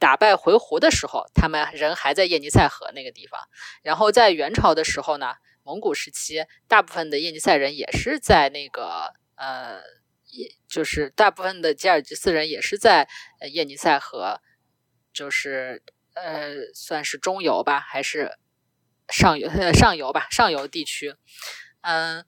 打败回鹘的时候，他们人还在叶尼塞河那个地方。然后在元朝的时候呢，蒙古时期，大部分的叶尼塞人也是在那个呃，也就是大部分的吉尔吉斯人也是在叶尼塞河，就是呃，算是中游吧，还是上游 *laughs* 上游吧，上游地区。嗯，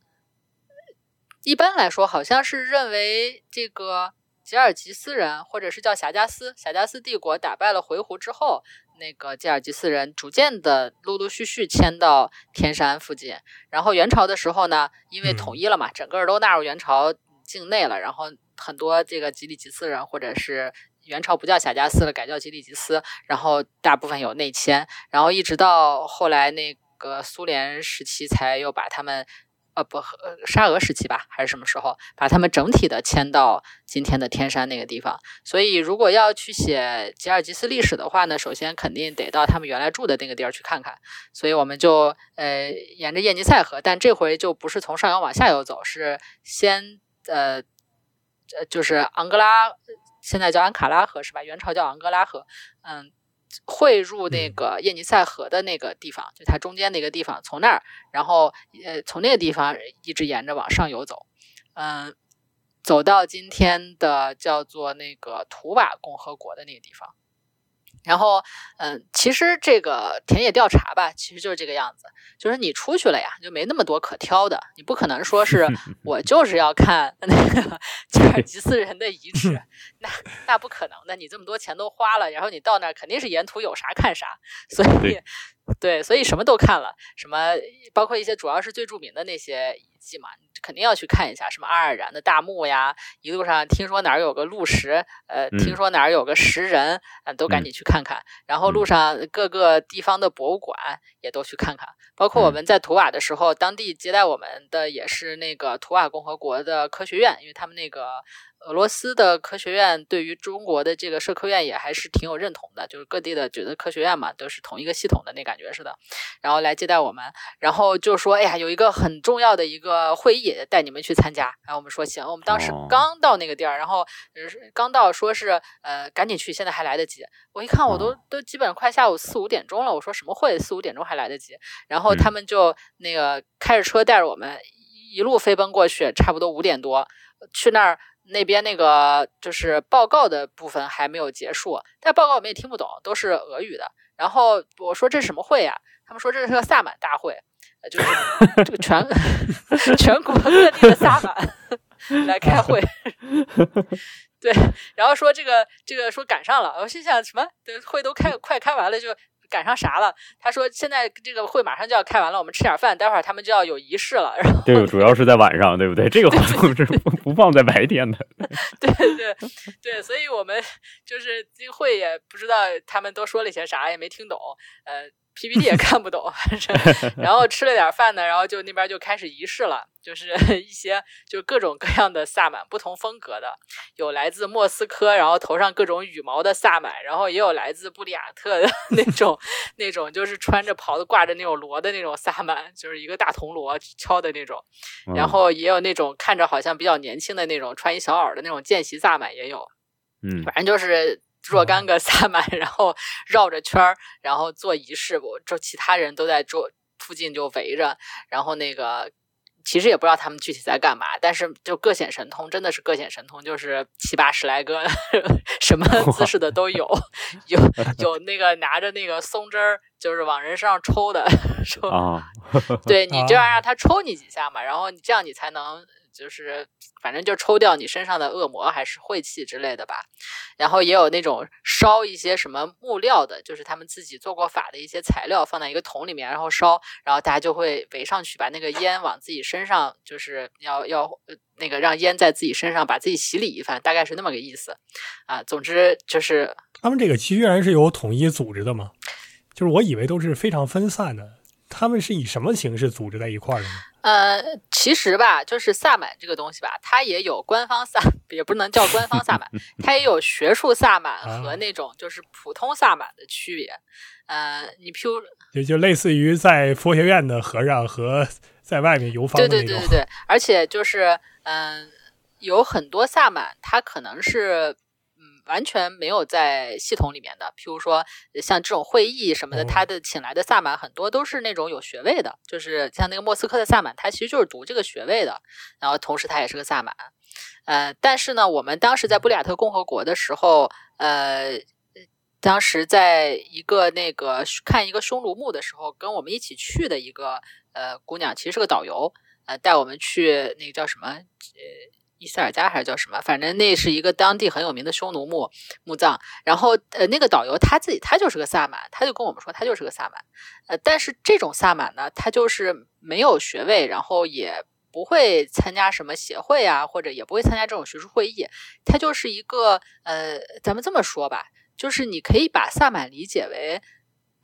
一般来说，好像是认为这个吉尔吉斯人，或者是叫霞加斯，霞加斯帝国打败了回鹘之后，那个吉尔吉斯人逐渐的陆陆续续迁到天山附近。然后元朝的时候呢，因为统一了嘛，整个都纳入元朝境内了，然后很多这个吉里吉斯人，或者是元朝不叫霞加斯了，改叫吉里吉斯，然后大部分有内迁，然后一直到后来那个苏联时期，才又把他们。呃不，沙俄时期吧，还是什么时候把他们整体的迁到今天的天山那个地方？所以如果要去写吉尔吉斯历史的话呢，首先肯定得到他们原来住的那个地儿去看看。所以我们就呃沿着叶尼塞河，但这回就不是从上游往下游走，是先呃呃就是昂格拉，现在叫安卡拉河是吧？元朝叫昂格拉河，嗯。汇入那个叶尼塞河的那个地方，就它中间那个地方，从那儿，然后呃，从那个地方一直沿着往上游走，嗯，走到今天的叫做那个图瓦共和国的那个地方。然后，嗯，其实这个田野调查吧，其实就是这个样子，就是你出去了呀，就没那么多可挑的，你不可能说是 *laughs* 我就是要看那个 *laughs* 吉尔吉斯人的遗址，*laughs* 那那不可能的，你这么多钱都花了，然后你到那儿肯定是沿途有啥看啥，所以。对，所以什么都看了，什么包括一些主要是最著名的那些遗迹嘛，肯定要去看一下，什么阿尔然的大墓呀，一路上听说哪儿有个鹿石，呃，听说哪儿有个石人，呃，都赶紧去看看。然后路上各个地方的博物馆也都去看看，包括我们在图瓦的时候，当地接待我们的也是那个图瓦共和国的科学院，因为他们那个。俄罗斯的科学院对于中国的这个社科院也还是挺有认同的，就是各地的觉得科学院嘛都是同一个系统的那感觉似的，然后来接待我们，然后就说哎呀有一个很重要的一个会议带你们去参加，然后我们说行，我们当时刚到那个地儿，然后刚到说是呃赶紧去，现在还来得及。我一看我都都基本快下午四五点钟了，我说什么会四五点钟还来得及？然后他们就那个开着车带着我们一路飞奔过去，差不多五点多去那儿。那边那个就是报告的部分还没有结束，但报告我们也听不懂，都是俄语的。然后我说这是什么会呀？他们说这是个萨满大会，就是这个全 *laughs* 全国各地的萨满 *laughs* 来开会。*laughs* 对，然后说这个这个说赶上了，我心想什么？会都开快开完了就。赶上啥了？他说现在这个会马上就要开完了，我们吃点饭，待会儿他们就要有仪式了。*laughs* 然后对主要是在晚上，对不对？这个活动是不不放在白天的。*laughs* 对对对，所以我们就是这个会也不知道他们都说了些啥，也没听懂。呃。PPT 也看不懂，反正，*laughs* 然后吃了点饭呢，然后就那边就开始仪式了，就是 *laughs* 一些就各种各样的萨满，不同风格的，有来自莫斯科，然后头上各种羽毛的萨满，然后也有来自布里亚特的那种 *laughs* 那种就是穿着袍子挂着那种锣的那种萨满，就是一个大铜锣敲的那种，然后也有那种看着好像比较年轻的那种穿一小袄的那种见习萨满也有，嗯，反正就是。若干个萨满，然后绕着圈儿，然后做仪式。我就其他人都在桌附近就围着，然后那个其实也不知道他们具体在干嘛，但是就各显神通，真的是各显神通，就是七八十来个，*laughs* 什么姿势的都有，有有那个拿着那个松针儿，就是往人身上抽的，*laughs* 抽，对你就要让他抽你几下嘛，然后你这样你才能。就是，反正就抽掉你身上的恶魔还是晦气之类的吧。然后也有那种烧一些什么木料的，就是他们自己做过法的一些材料，放在一个桶里面，然后烧，然后大家就会围上去，把那个烟往自己身上，就是要要那个让烟在自己身上把自己洗礼一番，大概是那么个意思啊。总之就是他们这个居然是有统一组织的吗？就是我以为都是非常分散的，他们是以什么形式组织在一块儿的呢？呃，其实吧，就是萨满这个东西吧，它也有官方萨，*laughs* 也不能叫官方萨满，*laughs* 它也有学术萨满和那种就是普通萨满的区别。呃，你譬如，就就类似于在佛学院的和尚和在外面游方对对对对对，而且就是嗯，有很多萨满，他可能是。完全没有在系统里面的，譬如说像这种会议什么的，他的请来的萨满很多都是那种有学位的，就是像那个莫斯科的萨满，他其实就是读这个学位的，然后同时他也是个萨满。呃，但是呢，我们当时在布里亚特共和国的时候，呃，当时在一个那个看一个匈奴墓的时候，跟我们一起去的一个呃姑娘，其实是个导游。呃带我们去那个叫什么呃伊塞尔加还是叫什么，反正那是一个当地很有名的匈奴墓墓葬。然后呃那个导游他自己他就是个萨满，他就跟我们说他就是个萨满。呃，但是这种萨满呢，他就是没有学位，然后也不会参加什么协会啊，或者也不会参加这种学术会议。他就是一个呃，咱们这么说吧，就是你可以把萨满理解为，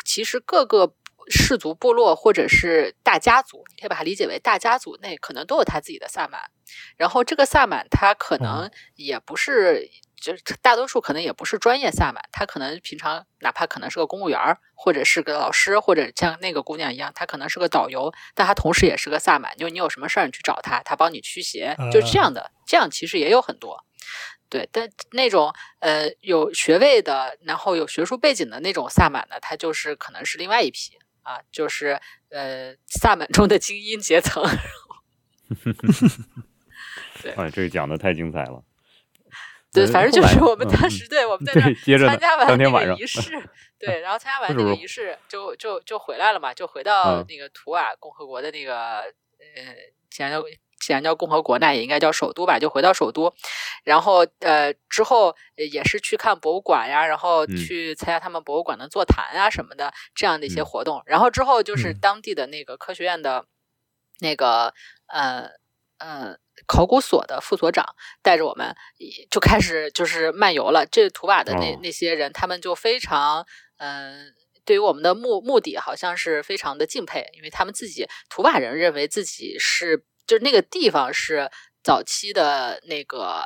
其实各个氏族部落或者是大家族，你可以把它理解为大家族内可能都有他自己的萨满。然后这个萨满他可能也不是。就是大多数可能也不是专业萨满，他可能平常哪怕可能是个公务员儿，或者是个老师，或者像那个姑娘一样，他可能是个导游，但他同时也是个萨满。就你有什么事儿，你去找他，他帮你驱邪，就是这样的。这样其实也有很多，对。但那种呃有学位的，然后有学术背景的那种萨满呢，他就是可能是另外一批啊，就是呃萨满中的精英阶层。*laughs* 对，哎，这个讲的太精彩了。对，反正就是我们当时，对我们在那参加完那个仪式，*laughs* 对，然后参加完那个仪式，就就就回来了嘛，就回到那个图瓦共和国的那个呃，既然叫既然叫共和国，那也应该叫首都吧，就回到首都，然后呃之后也是去看博物馆呀，然后去参加他们博物馆的座谈啊什么的这样的一些活动，然后之后就是当地的那个科学院的那个呃呃。考古所的副所长带着我们就开始就是漫游了。这图瓦的那那些人，他们就非常嗯，对于我们的目目的，好像是非常的敬佩，因为他们自己图瓦人认为自己是就是那个地方是早期的那个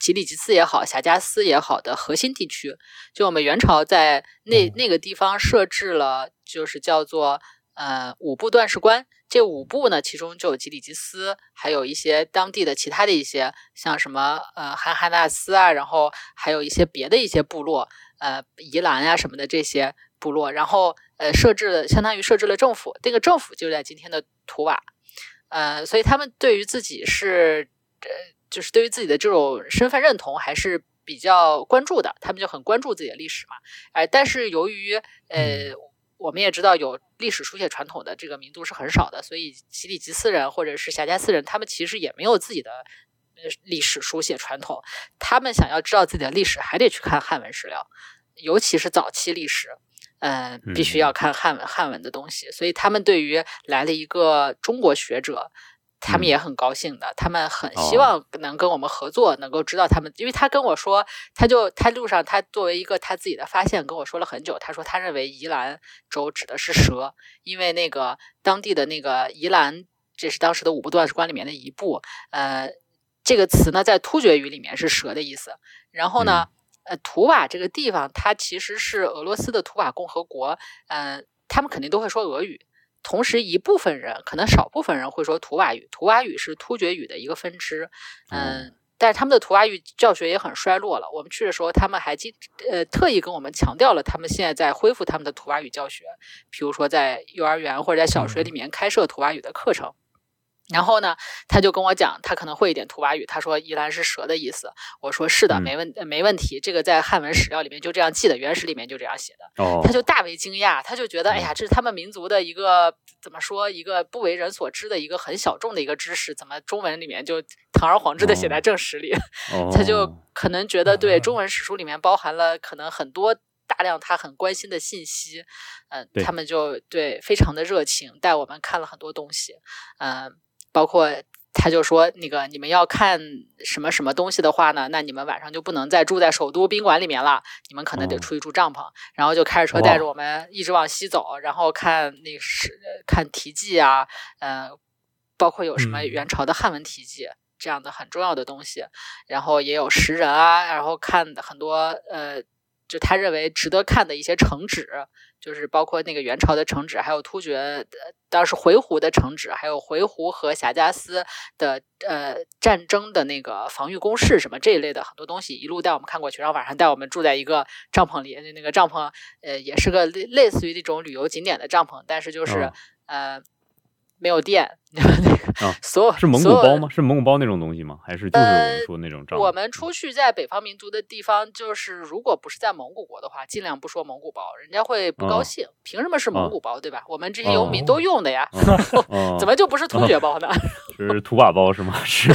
吉里吉斯也好，霞加斯也好的核心地区。就我们元朝在那那个地方设置了，就是叫做呃五部段事官。这五部呢，其中就有吉里吉斯，还有一些当地的其他的一些，像什么呃汉哈纳斯啊，然后还有一些别的一些部落，呃宜兰呀什么的这些部落，然后呃设置了相当于设置了政府，这个政府就在今天的图瓦，呃，所以他们对于自己是呃就是对于自己的这种身份认同还是比较关注的，他们就很关注自己的历史嘛，哎，但是由于呃。我们也知道有历史书写传统的这个民族是很少的，所以吉里吉斯人或者是霞加斯人，他们其实也没有自己的呃历史书写传统。他们想要知道自己的历史，还得去看汉文史料，尤其是早期历史，嗯，必须要看汉文汉文的东西。所以他们对于来了一个中国学者。他们也很高兴的，他们很希望能跟我们合作，能够知道他们，因为他跟我说，他就他路上他作为一个他自己的发现跟我说了很久，他说他认为宜兰州指的是蛇，因为那个当地的那个宜兰，这是当时的五部段史官里面的一部，呃，这个词呢在突厥语里面是蛇的意思，然后呢，呃，图瓦这个地方它其实是俄罗斯的图瓦共和国，嗯，他们肯定都会说俄语。同时，一部分人可能少部分人会说图瓦语，图瓦语是突厥语的一个分支，嗯，但是他们的图瓦语教学也很衰落了。我们去的时候，他们还经呃特意跟我们强调了，他们现在在恢复他们的图瓦语教学，比如说在幼儿园或者在小学里面开设图瓦语的课程。然后呢，他就跟我讲，他可能会一点图瓦语。他说“依兰是蛇的意思”。我说：“是的，没问没问题。这个在汉文史料里面就这样记的，原始里面就这样写的。”他就大为惊讶，他就觉得：“哎呀，这是他们民族的一个怎么说，一个不为人所知的一个很小众的一个知识，怎么中文里面就堂而皇之的写在正史里？” *laughs* 他就可能觉得，对中文史书里面包含了可能很多大量他很关心的信息。嗯，他们就对非常的热情，带我们看了很多东西。嗯。包括他就说那个你们要看什么什么东西的话呢，那你们晚上就不能再住在首都宾馆里面了，你们可能得出去住帐篷。然后就开着车带着我们一直往西走，然后看那是看题记啊，嗯，包括有什么元朝的汉文题记这样的很重要的东西，然后也有石人啊，然后看很多呃。就他认为值得看的一些城址，就是包括那个元朝的城址，还有突厥当时回鹘的城址，还有回鹘和霞加斯的呃战争的那个防御工事什么这一类的很多东西，一路带我们看过去，然后晚上带我们住在一个帐篷里，那个帐篷呃也是个类类似于那种旅游景点的帐篷，但是就是呃。没有电，*laughs* 那个所有是蒙古包吗？是蒙古包那种东西吗？还是就是我们说那种帐篷？我们出去在北方民族的地方，就是如果不是在蒙古国的话，尽量不说蒙古包，人家会不高兴。凭什么是蒙古包，对吧？我们这些游民都用的呀，怎么就不是突厥包呢？*laughs* 是土瓦包是吗？*laughs* 是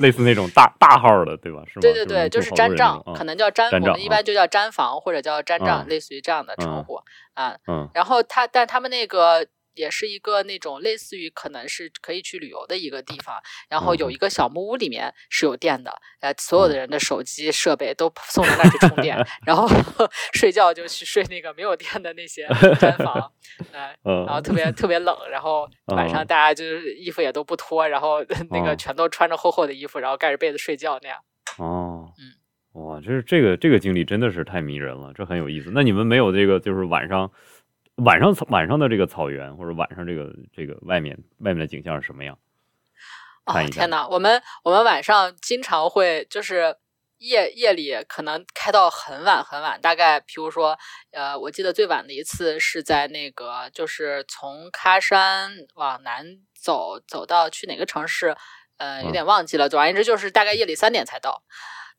类似那种大大号的，对吧？是吗？对对对，就是毡帐，嗯可能叫毡，我们一般就叫毡房或者叫毡帐，嗯类似于这样的称呼啊。嗯然后他，但他们那个也是一个那种类似于可能是可以去旅游的一个地方，然后有嗯一个小木屋，里面是有电的，呃，所有的人的手机设备都 *laughs* 送到那儿去充电，*laughs* 然后 *laughs* 睡觉就去睡那个没有电的那些毡房，呃，嗯，然后特别特别冷，然后晚上嗯。大家就是衣服也都不脱，然后那个哦全都穿着厚厚的衣服，然后盖着被子睡觉那样。哦，嗯，哇，这这个这个经历真的是太迷人了，这很有意思。那你们没有这个，就是晚上晚上草晚上的这个草原，或者晚上这个这个外面外面的景象是什么样？哦天哪，我们我们晚上经常会就是夜夜里可能开到很晚很晚，大概比如说呃，我记得最晚的一次是在那个就是从喀山往南走，走到去哪个城市，呃，有嗯点忘记了。总而言之，就是大概夜里三点才到。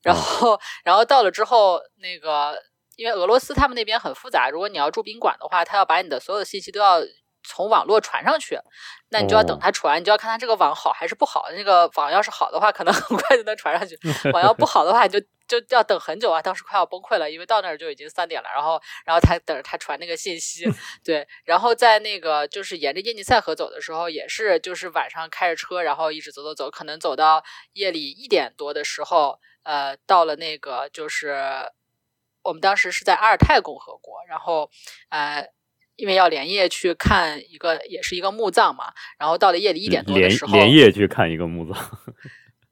然后，然后到了之后，那个因为俄罗斯他们那边很复杂，如果你要住宾馆的话，他要把你的所有的信息都要从网络传上去，那你就要等他传，你就要看他这个网好还是不好。那个网要是好的话，可能很快就能传上去；*laughs* 网要不好的话，你就就要等很久啊。当时快要崩溃了，因为到那儿就已经三点了，然后然后他等着他传那个信息，*laughs* 对，然后在那个就是沿着叶尼塞河走的时候，也是就是晚上开着车，然后一直走走走，可能走到夜里一点多的时候，呃，到了那个就是我们当时是在阿尔泰共和国，然后呃。因为要连夜去看一个，也是一个墓葬嘛，然后到了夜里一点多的时候，连夜去看一个墓葬，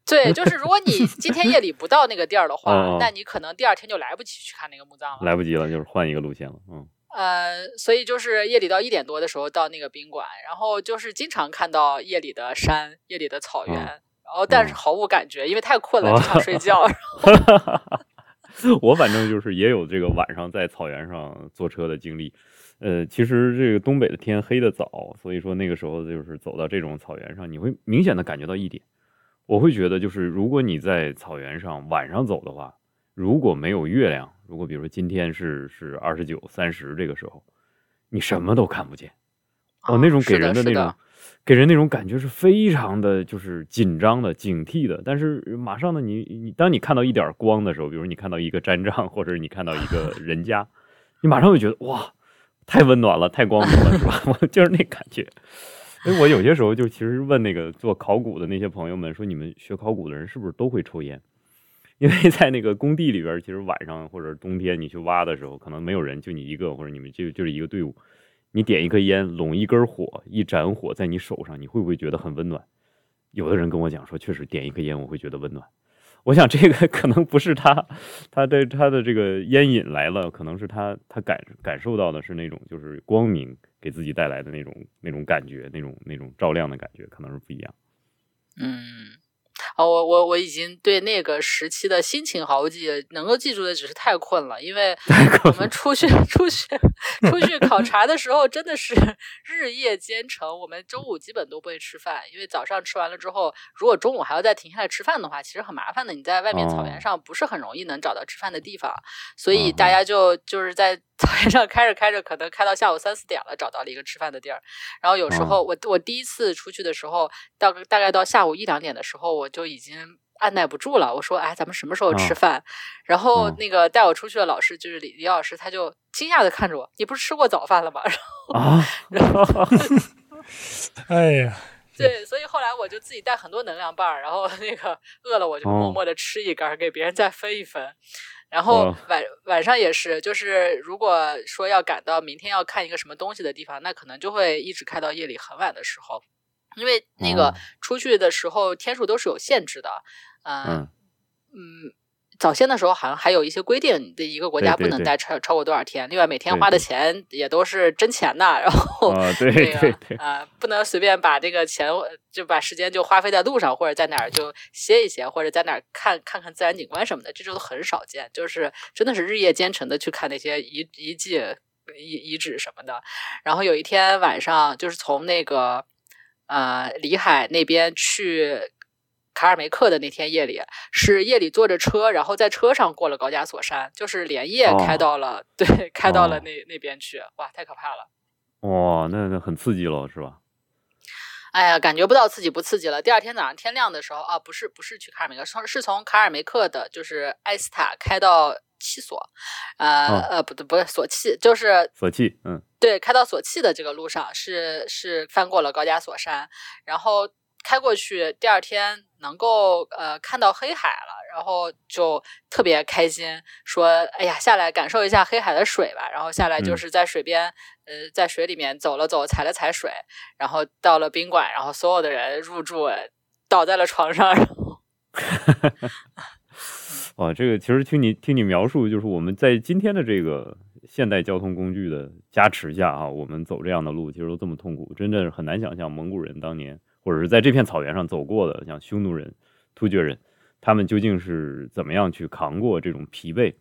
对，就是如果你今天夜里不到那个地儿的话，那你可能第二天就来不及去看那个墓葬了。来不及了，就是换一个路线了。嗯，呃，所以就是夜里到一点多的时候到那个宾馆，然后就是经常看到夜里的山、夜里的草原，嗯然后但是嗯毫无感觉，因为太困了，哦只想睡觉。*laughs* *laughs* 我反正就是也有这个晚上在草原上坐车的经历。呃，其实这个东北的天黑的早，所以说那个时候就是走到这种草原上，你会明显的感觉到一点，我会觉得就是如果你在草原上晚上走的话，如果没有月亮，如果比如说今天是是二十九、三十这个时候，你什么都看不见。哦，那种给人的那种给人那种感觉是非常的就是紧张的、警惕的。但是马上呢，你你当你看到一点光的时候，比如你看到一个毡帐，或者你看到一个 *laughs* 人家，你马上会觉得哇，太温暖了，太光明了，是吧？*laughs* 我就是那感觉。所以我有些时候就其实问那个做考古的那些朋友们说，你们学考古的人是不是都会抽烟？*laughs* 因为在那个工地里边，其实晚上或者冬天你去挖的时候，可能没有人，就你一个，或者你们就就是一个队伍，你点一颗烟，拢一根火，一盏火在你手上，你会不会觉得很温暖？有的人跟我讲说，确实点一颗烟我会觉得温暖。我想这个 *laughs* 可能不是他他的他的这个烟瘾来了，可能是他他感感受到的是那种就是光明给自己带来的那种那种感觉，那种那种照亮的感觉，可能是不一样。嗯。哦，我我我已经对那个时期的心情毫无记忆，能够记住的只是太困了，因为我们出去出去出去考察的时候，真的是 *laughs* 日夜兼程。我们中午基本都不会吃饭，因为早上吃完了之后，如果中午还要再停下来吃饭的话，其实很麻烦的。你在外面草原上不是很容易能找到吃饭的地方，所以大家就就是在 *laughs* 草原上开着开着，可能开到下午三四点了，找到了一个吃饭的地儿。然后有时候我我第一次出去的时候，到大概到下午一两点的时候，我就已经按耐不住了。我说：“哎，咱们什么时候吃饭？”然后那个带我出去的老师就是李李老师，他就惊讶的看着我：“你不是吃过早饭了吗？” *laughs* 啊，然后，*laughs* 哎呀，对，所以后来我就自己带很多能量棒，然后那个饿了我就默默的吃一根，给别人再分一分。然后晚晚上也是，就是如果说要赶到明天要看一个什么东西的地方，那可能就会一直开到夜里很晚的时候，因为那个出去的时候天数都是有限制的，嗯嗯。早先的时候好像还有一些规定，的一个国家不能待超超过多少天。另外，每天花的钱也都是真钱呐。然后，对 *laughs* 对，啊，不能随便把这个钱就把时间就花费在路上，或者在哪儿就歇一歇，或者在哪儿看看看自然景观什么的，这就很少见。就是真的是日夜兼程的去看那些遗遗迹、遗遗址什么的。然后有一天晚上，就是从那个呃里海那边去。卡尔梅克的那天夜里，是夜里坐着车，然后在车上过了高加索山，就是连夜开到了，哦、对，*laughs* 开到了那、哦、那边去，哇，太可怕了！哇，那那很刺激了，是吧？哎呀，感觉不到刺激不刺激了。第二天早上天亮的时候啊，不是不是去卡尔梅克，是是从卡尔梅克的，就是埃斯塔开到七索，呃、哦。呃，不对不是索契，就是索契，嗯。对，开到索契的这个路上是是翻过了高加索山，然后开过去，第二天能够呃看到黑海了，然后就特别开心，说哎呀下来感受一下黑海的水吧，然后下来就嗯。是在水边、呃在水里面走了走，踩了踩水，然后到了宾馆，然后所有的人入住，倒在了床上，然后 *laughs* 哇，这个其实听你听你描述，就是我们在今天的这个现代交通工具的加持下啊，我们走这样的路，其实都这么痛苦，真的是很难想象蒙古人当年或者是在这片草原上走过的，像匈奴人、突厥人，他们究竟是怎么样去扛过这种疲惫，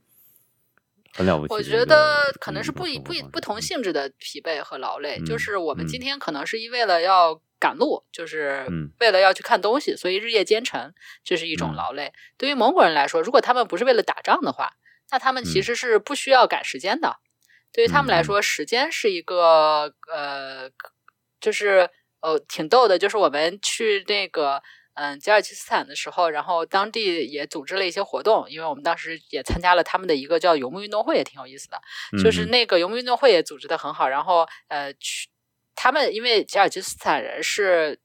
很了不起我。觉得可能是不一不一不同嗯性质的疲惫和劳累，就嗯是我们嗯今天可能是因为了要赶路，就是嗯为了要去看东西，所以日夜兼程，这是一种嗯劳累。对于蒙古人来说，如果他们不是为了打仗的话，那他们其嗯实是不需要赶时间的。对于他们来说，时间是一个呃，就是呃挺逗的，就是我们去那个。嗯，吉尔吉斯坦的时候，然后当地也组织了一些活动，因为我们当时也参加了他们的一个叫游牧运动会，也挺有意思的。就是嗯那个游牧运动会也组织的很好，然后呃，去他们因为吉尔吉斯坦人是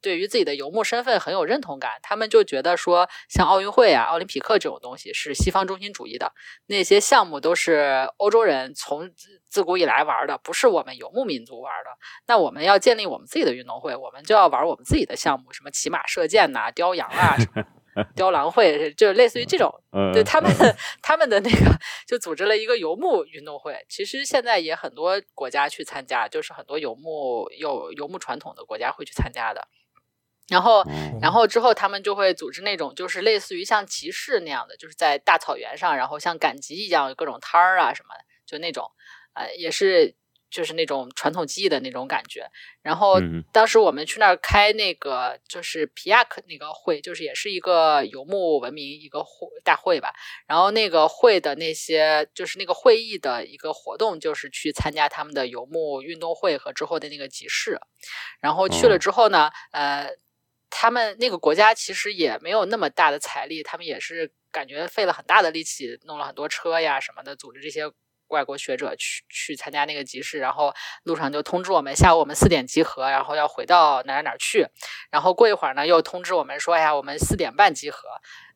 对于自己的游牧身份很有认同感，他们就觉得说，像奥运会啊、奥林匹克这种东西是西方中心主义的，那些项目都是欧洲人从自古以来玩的，不是我们游牧民族玩的。那我们要建立我们自己的运动会，我们就要玩我们自己的项目，什么骑马射箭呐、雕羊啊、什么 *laughs* *laughs* 雕狼会，就类似于这种。呃对他们呃，他们的那个就组织了一个游牧运动会。其实现在也很多国家去参加，就是很多游牧有游牧传统的国家会去参加的。然后，哦然后之后他们就会组织那种就是类似于像集市那样的，就是在大草原上，然后像赶集一样有各种摊儿啊什么的，就那种，呃，也是就是那种传统技艺的那种感觉。然后嗯当时我们去那儿开那个就是皮亚克那个会，就是也是一个游牧文明一个会大会吧。然后那个会的那些就是那个会议的一个活动，就是去参加他们的游牧运动会和之后的那个集市。然后去了哦之后呢，呃，他们那个国家其实也没有那么大的财力，他们也是感觉费了很大的力气，弄了很多车呀什么的，组织这些外国学者去去参加那个集市，然后路上就通知我们下午我们四点集合，然后要回到哪儿哪儿去，然后过一会儿呢又通知我们说，哎呀，我们四点半集合，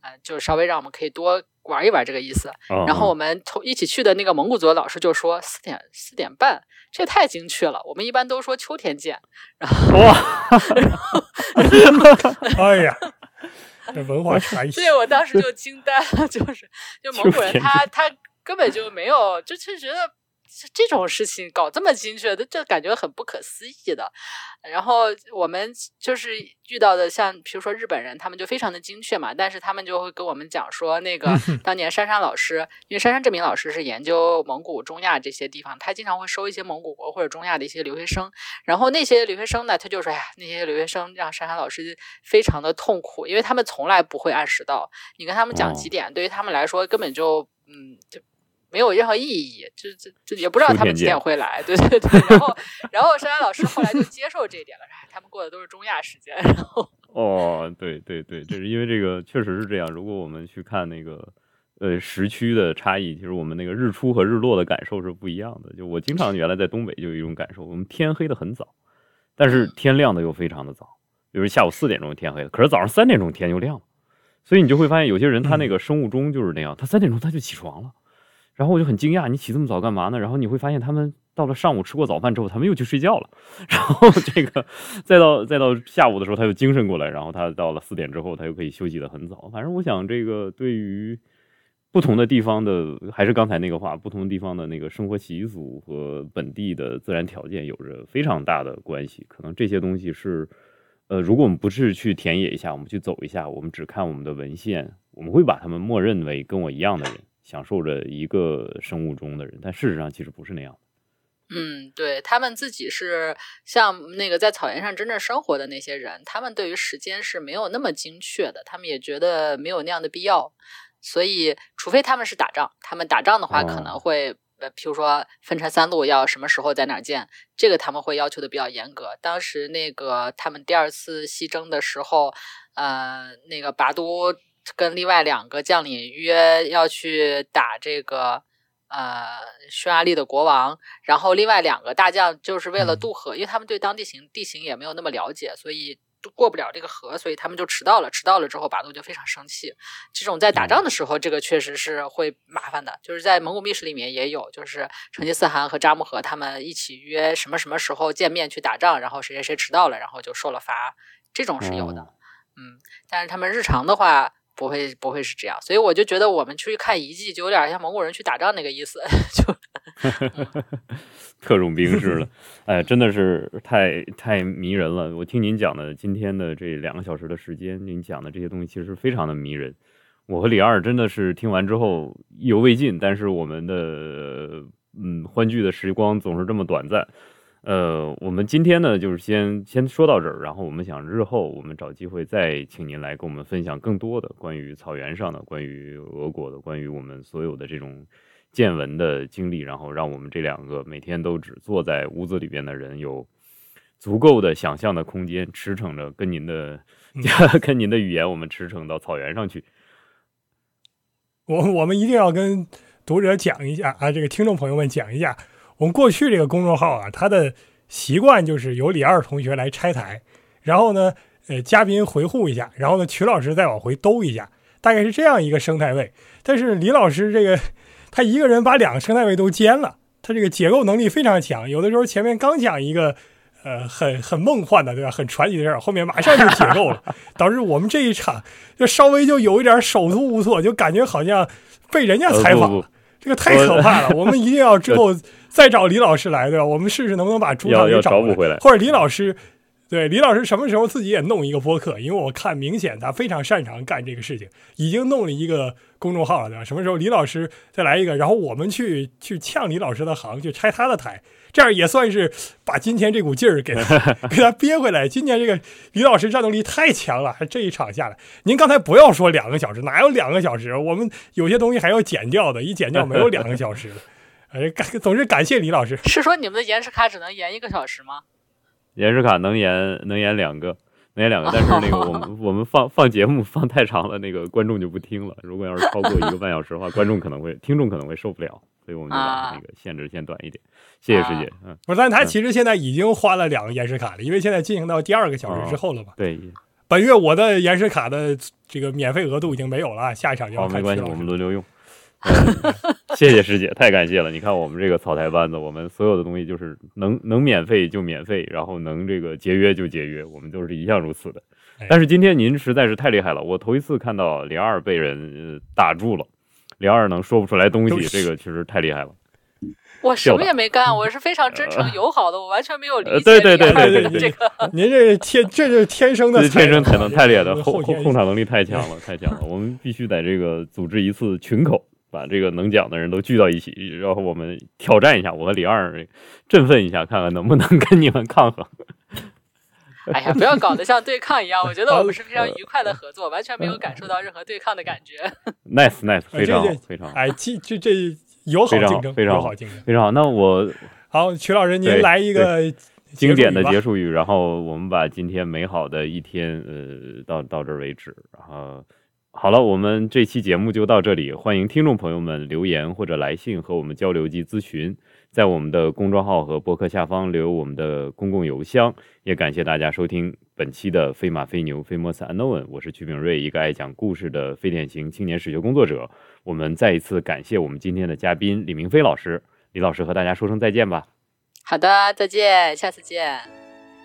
呃，就稍微让我们可以多玩一玩这个意思。哦然后我们同一起去的那个蒙古族的老师就说四点四点半，这也太精确了，我们一般都说秋天见。然后哇，哎呀，这文化差异。对我当时就惊呆了，就是就蒙古人他他根本就没有，就就觉得这这种事情搞这么精确的，这感觉很不可思议的。然后我们就是遇到的，像比如说日本人，他们就非常的精确嘛，但是他们就会跟我们讲说，那个 *laughs* 当年珊珊老师，因为珊珊这名老师是研究蒙古、中亚这些地方，他经常会收一些蒙古国或者中亚的一些留学生，然后那些留学生呢，他就说，哎呀，那些留学生让珊珊老师非常的痛苦，因为他们从来不会按时到，你跟他们讲哦。几点，对于他们来说根本就嗯就没有任何意义，就就就也不知道他们几点会来，对 *laughs* 对对。然后然后珊珊老师后来就接受这一点了，哎，他们过的都是中亚时间，然后哦，对对对，就是因为这个确实是这样。如果我们去看那个呃时区的差异，其实我们那个日出和日落的感受是不一样的。就我经常原来在东北就有一种感受，我们天黑的很早，但是天亮的又非常的早，比如下午四点钟天黑了，可是早上三点钟天就亮了。所以你就会发现有些人他那个生物钟就是那样，他三点钟他就起床了，然后我就很惊讶，你起这么早干嘛呢？然后你会发现他们到了上午吃过早饭之后，他们又去睡觉了，*laughs* 然后这个再到再到下午的时候他又精神过来，然后他到了四点之后他又可以休息的很早。反正我想这个对于不同的地方的，还是刚才那个话，不同地方的那个生活习俗和本地的自然条件有着非常大的关系。可能这些东西是，呃，如果我们不是去田野一下，我们去走一下，我们只看我们的文献，我们会把他们默认为跟我一样的人，享受着一个生物钟的人，但事实上其实不是那样。嗯，对他们自己是像那个在草原上真正生活的那些人，他们对于时间是没有那么精确的，他们也觉得没有那样的必要。所以，除非他们是打仗，他们打仗的话哦可能会呃，譬如说分成三路要什么时候在哪儿见，这个他们会要求的比较严格。当时那个他们第二次西征的时候，呃，那个拔都跟另外两个将领约要去打这个呃匈牙利的国王，然后另外两个大将就是为了渡河，因为他们对当地形地形也没有那么了解，所以。过不了这个河，所以他们就迟到了。迟到了之后，拔都就非常生气。这种在打仗的时候，这个确实是会麻烦的。就是在蒙古密史里面也有，就是成吉思汗和扎木合他们一起约什么什么时候见面去打仗，然后谁谁谁迟到了，然后就受了罚。这种是有的，嗯。但是他们日常的话不会不会是这样，所以我就觉得我们出去看遗迹就有点像蒙古人去打仗那个意思，*laughs* 就。*laughs* 特种兵似的，哎，真的是太太迷人了。我听您讲的今天的这两个小时的时间，您讲的这些东西其实非常的迷人。我和李二真的是听完之后意犹未尽，但是我们的嗯欢聚的时光总是这么短暂。呃，我们今天呢就是先先说到这儿，然后我们想日后我们找机会再请您来跟我们分享更多的关于草原上的、关于俄国的、关于我们所有的这种。见闻的经历，然后让我们这两个每天都只坐在屋子里边的人有足够的想象的空间，驰骋着跟您的 *laughs* 跟您的语言，我们驰骋到草原上去。我我们一定要跟读者讲一下啊，这个听众朋友们讲一下，我们过去这个公众号啊，它的习惯就是由李二同学来拆台，然后呢，呃，嘉宾回护一下，然后呢，曲老师再往回兜一下，大概是这样一个生态位。但是李老师这个。他一个人把两个生态位都兼了，他这个解构能力非常强。有的时候前面刚讲一个，呃，很很梦幻的，对吧？很传奇的事儿，后面马上就解构了，导致我们这一场就稍微就有一点手足无措，就感觉好像被人家采访了，这个太可怕了。我们一定要之 *laughs* 后再找李老师来，对吧？我们试试能不能把主场给找回来，或者李老师。对李老师什么时候自己也弄一个播客？因为我看明显他非常擅长干这个事情，已经弄了一个公众号了，对吧？什么时候李老师再来一个，然后我们去去呛李老师的行，去拆他的台，这样也算是把今天这股劲儿给他给他憋回来。今天这个李老师战斗力太强了，这一场下来，您刚才不要说两个小时，哪有两个小时？我们有些东西还要剪掉的，一剪掉没有两个小时的。*laughs* 哎，感总是感谢李老师。是说你们的延时卡只能延一个小时吗？延时卡能延能延两个，能延两个，但是那个我们 *laughs* 我们放放节目放太长了，那个观众就不听了。如果要是超过一个半小时的话，观众可能会听众可能会受不了，所以我们就把那个限制先短一点。谢谢师姐，嗯，不是，但他其实现在已经花了两个延时卡了，因为现在进行到第二个小时之后了嘛。对，本月我的延时卡的这个免费额度已经没有了，下一场就要没关系，我们轮流用。*laughs* 谢谢师姐，太感谢了！你看我们这个草台班子，我们所有的东西就是能能免费就免费，然后能这个节约就节约，我们都是一向如此的。但是今天您实在是太厉害了，我头一次看到李二被人打住了，李二能说不出来东西，这个确实太厉害了。我什么也没干，我是非常真诚 *laughs* 友好的，我完全没有理解。对对对对对，这个 *laughs* 您这天这是天生的，天生才能太厉害的后控场能力太强了，太强了。我们必须在这个组织一次群口。把这个能讲的人都聚到一起，然后我们挑战一下，我和李二振奋一下，看看能不能跟你们抗衡。*laughs* 哎呀，不要搞得像对抗一样，我觉得我们是非常愉快的合作，完全没有感受到任何对抗的感觉。Nice，Nice，非常非常哎，这这这友好竞争，非常好竞争，非常好。那我好，曲老师您来一个经典的结束语，然后我们把今天美好的一天呃到到这儿为止，然后。好了，我们这期节目就到这里。欢迎听众朋友们留言或者来信和我们交流及咨询，在我们的公众号和博客下方留我们的公共邮箱。也感谢大家收听本期的飞马飞牛 Famous Unknown，我是曲炳瑞，一个爱讲故事的非典型青年史学工作者。我们再一次感谢我们今天的嘉宾李明飞老师，李老师和大家说声再见吧。好的，再见，下次见。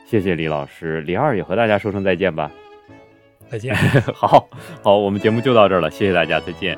谢谢李老师，李二也和大家说声再见吧。再见，*laughs* 好好，我们节目就到这儿了，谢谢大家，再见。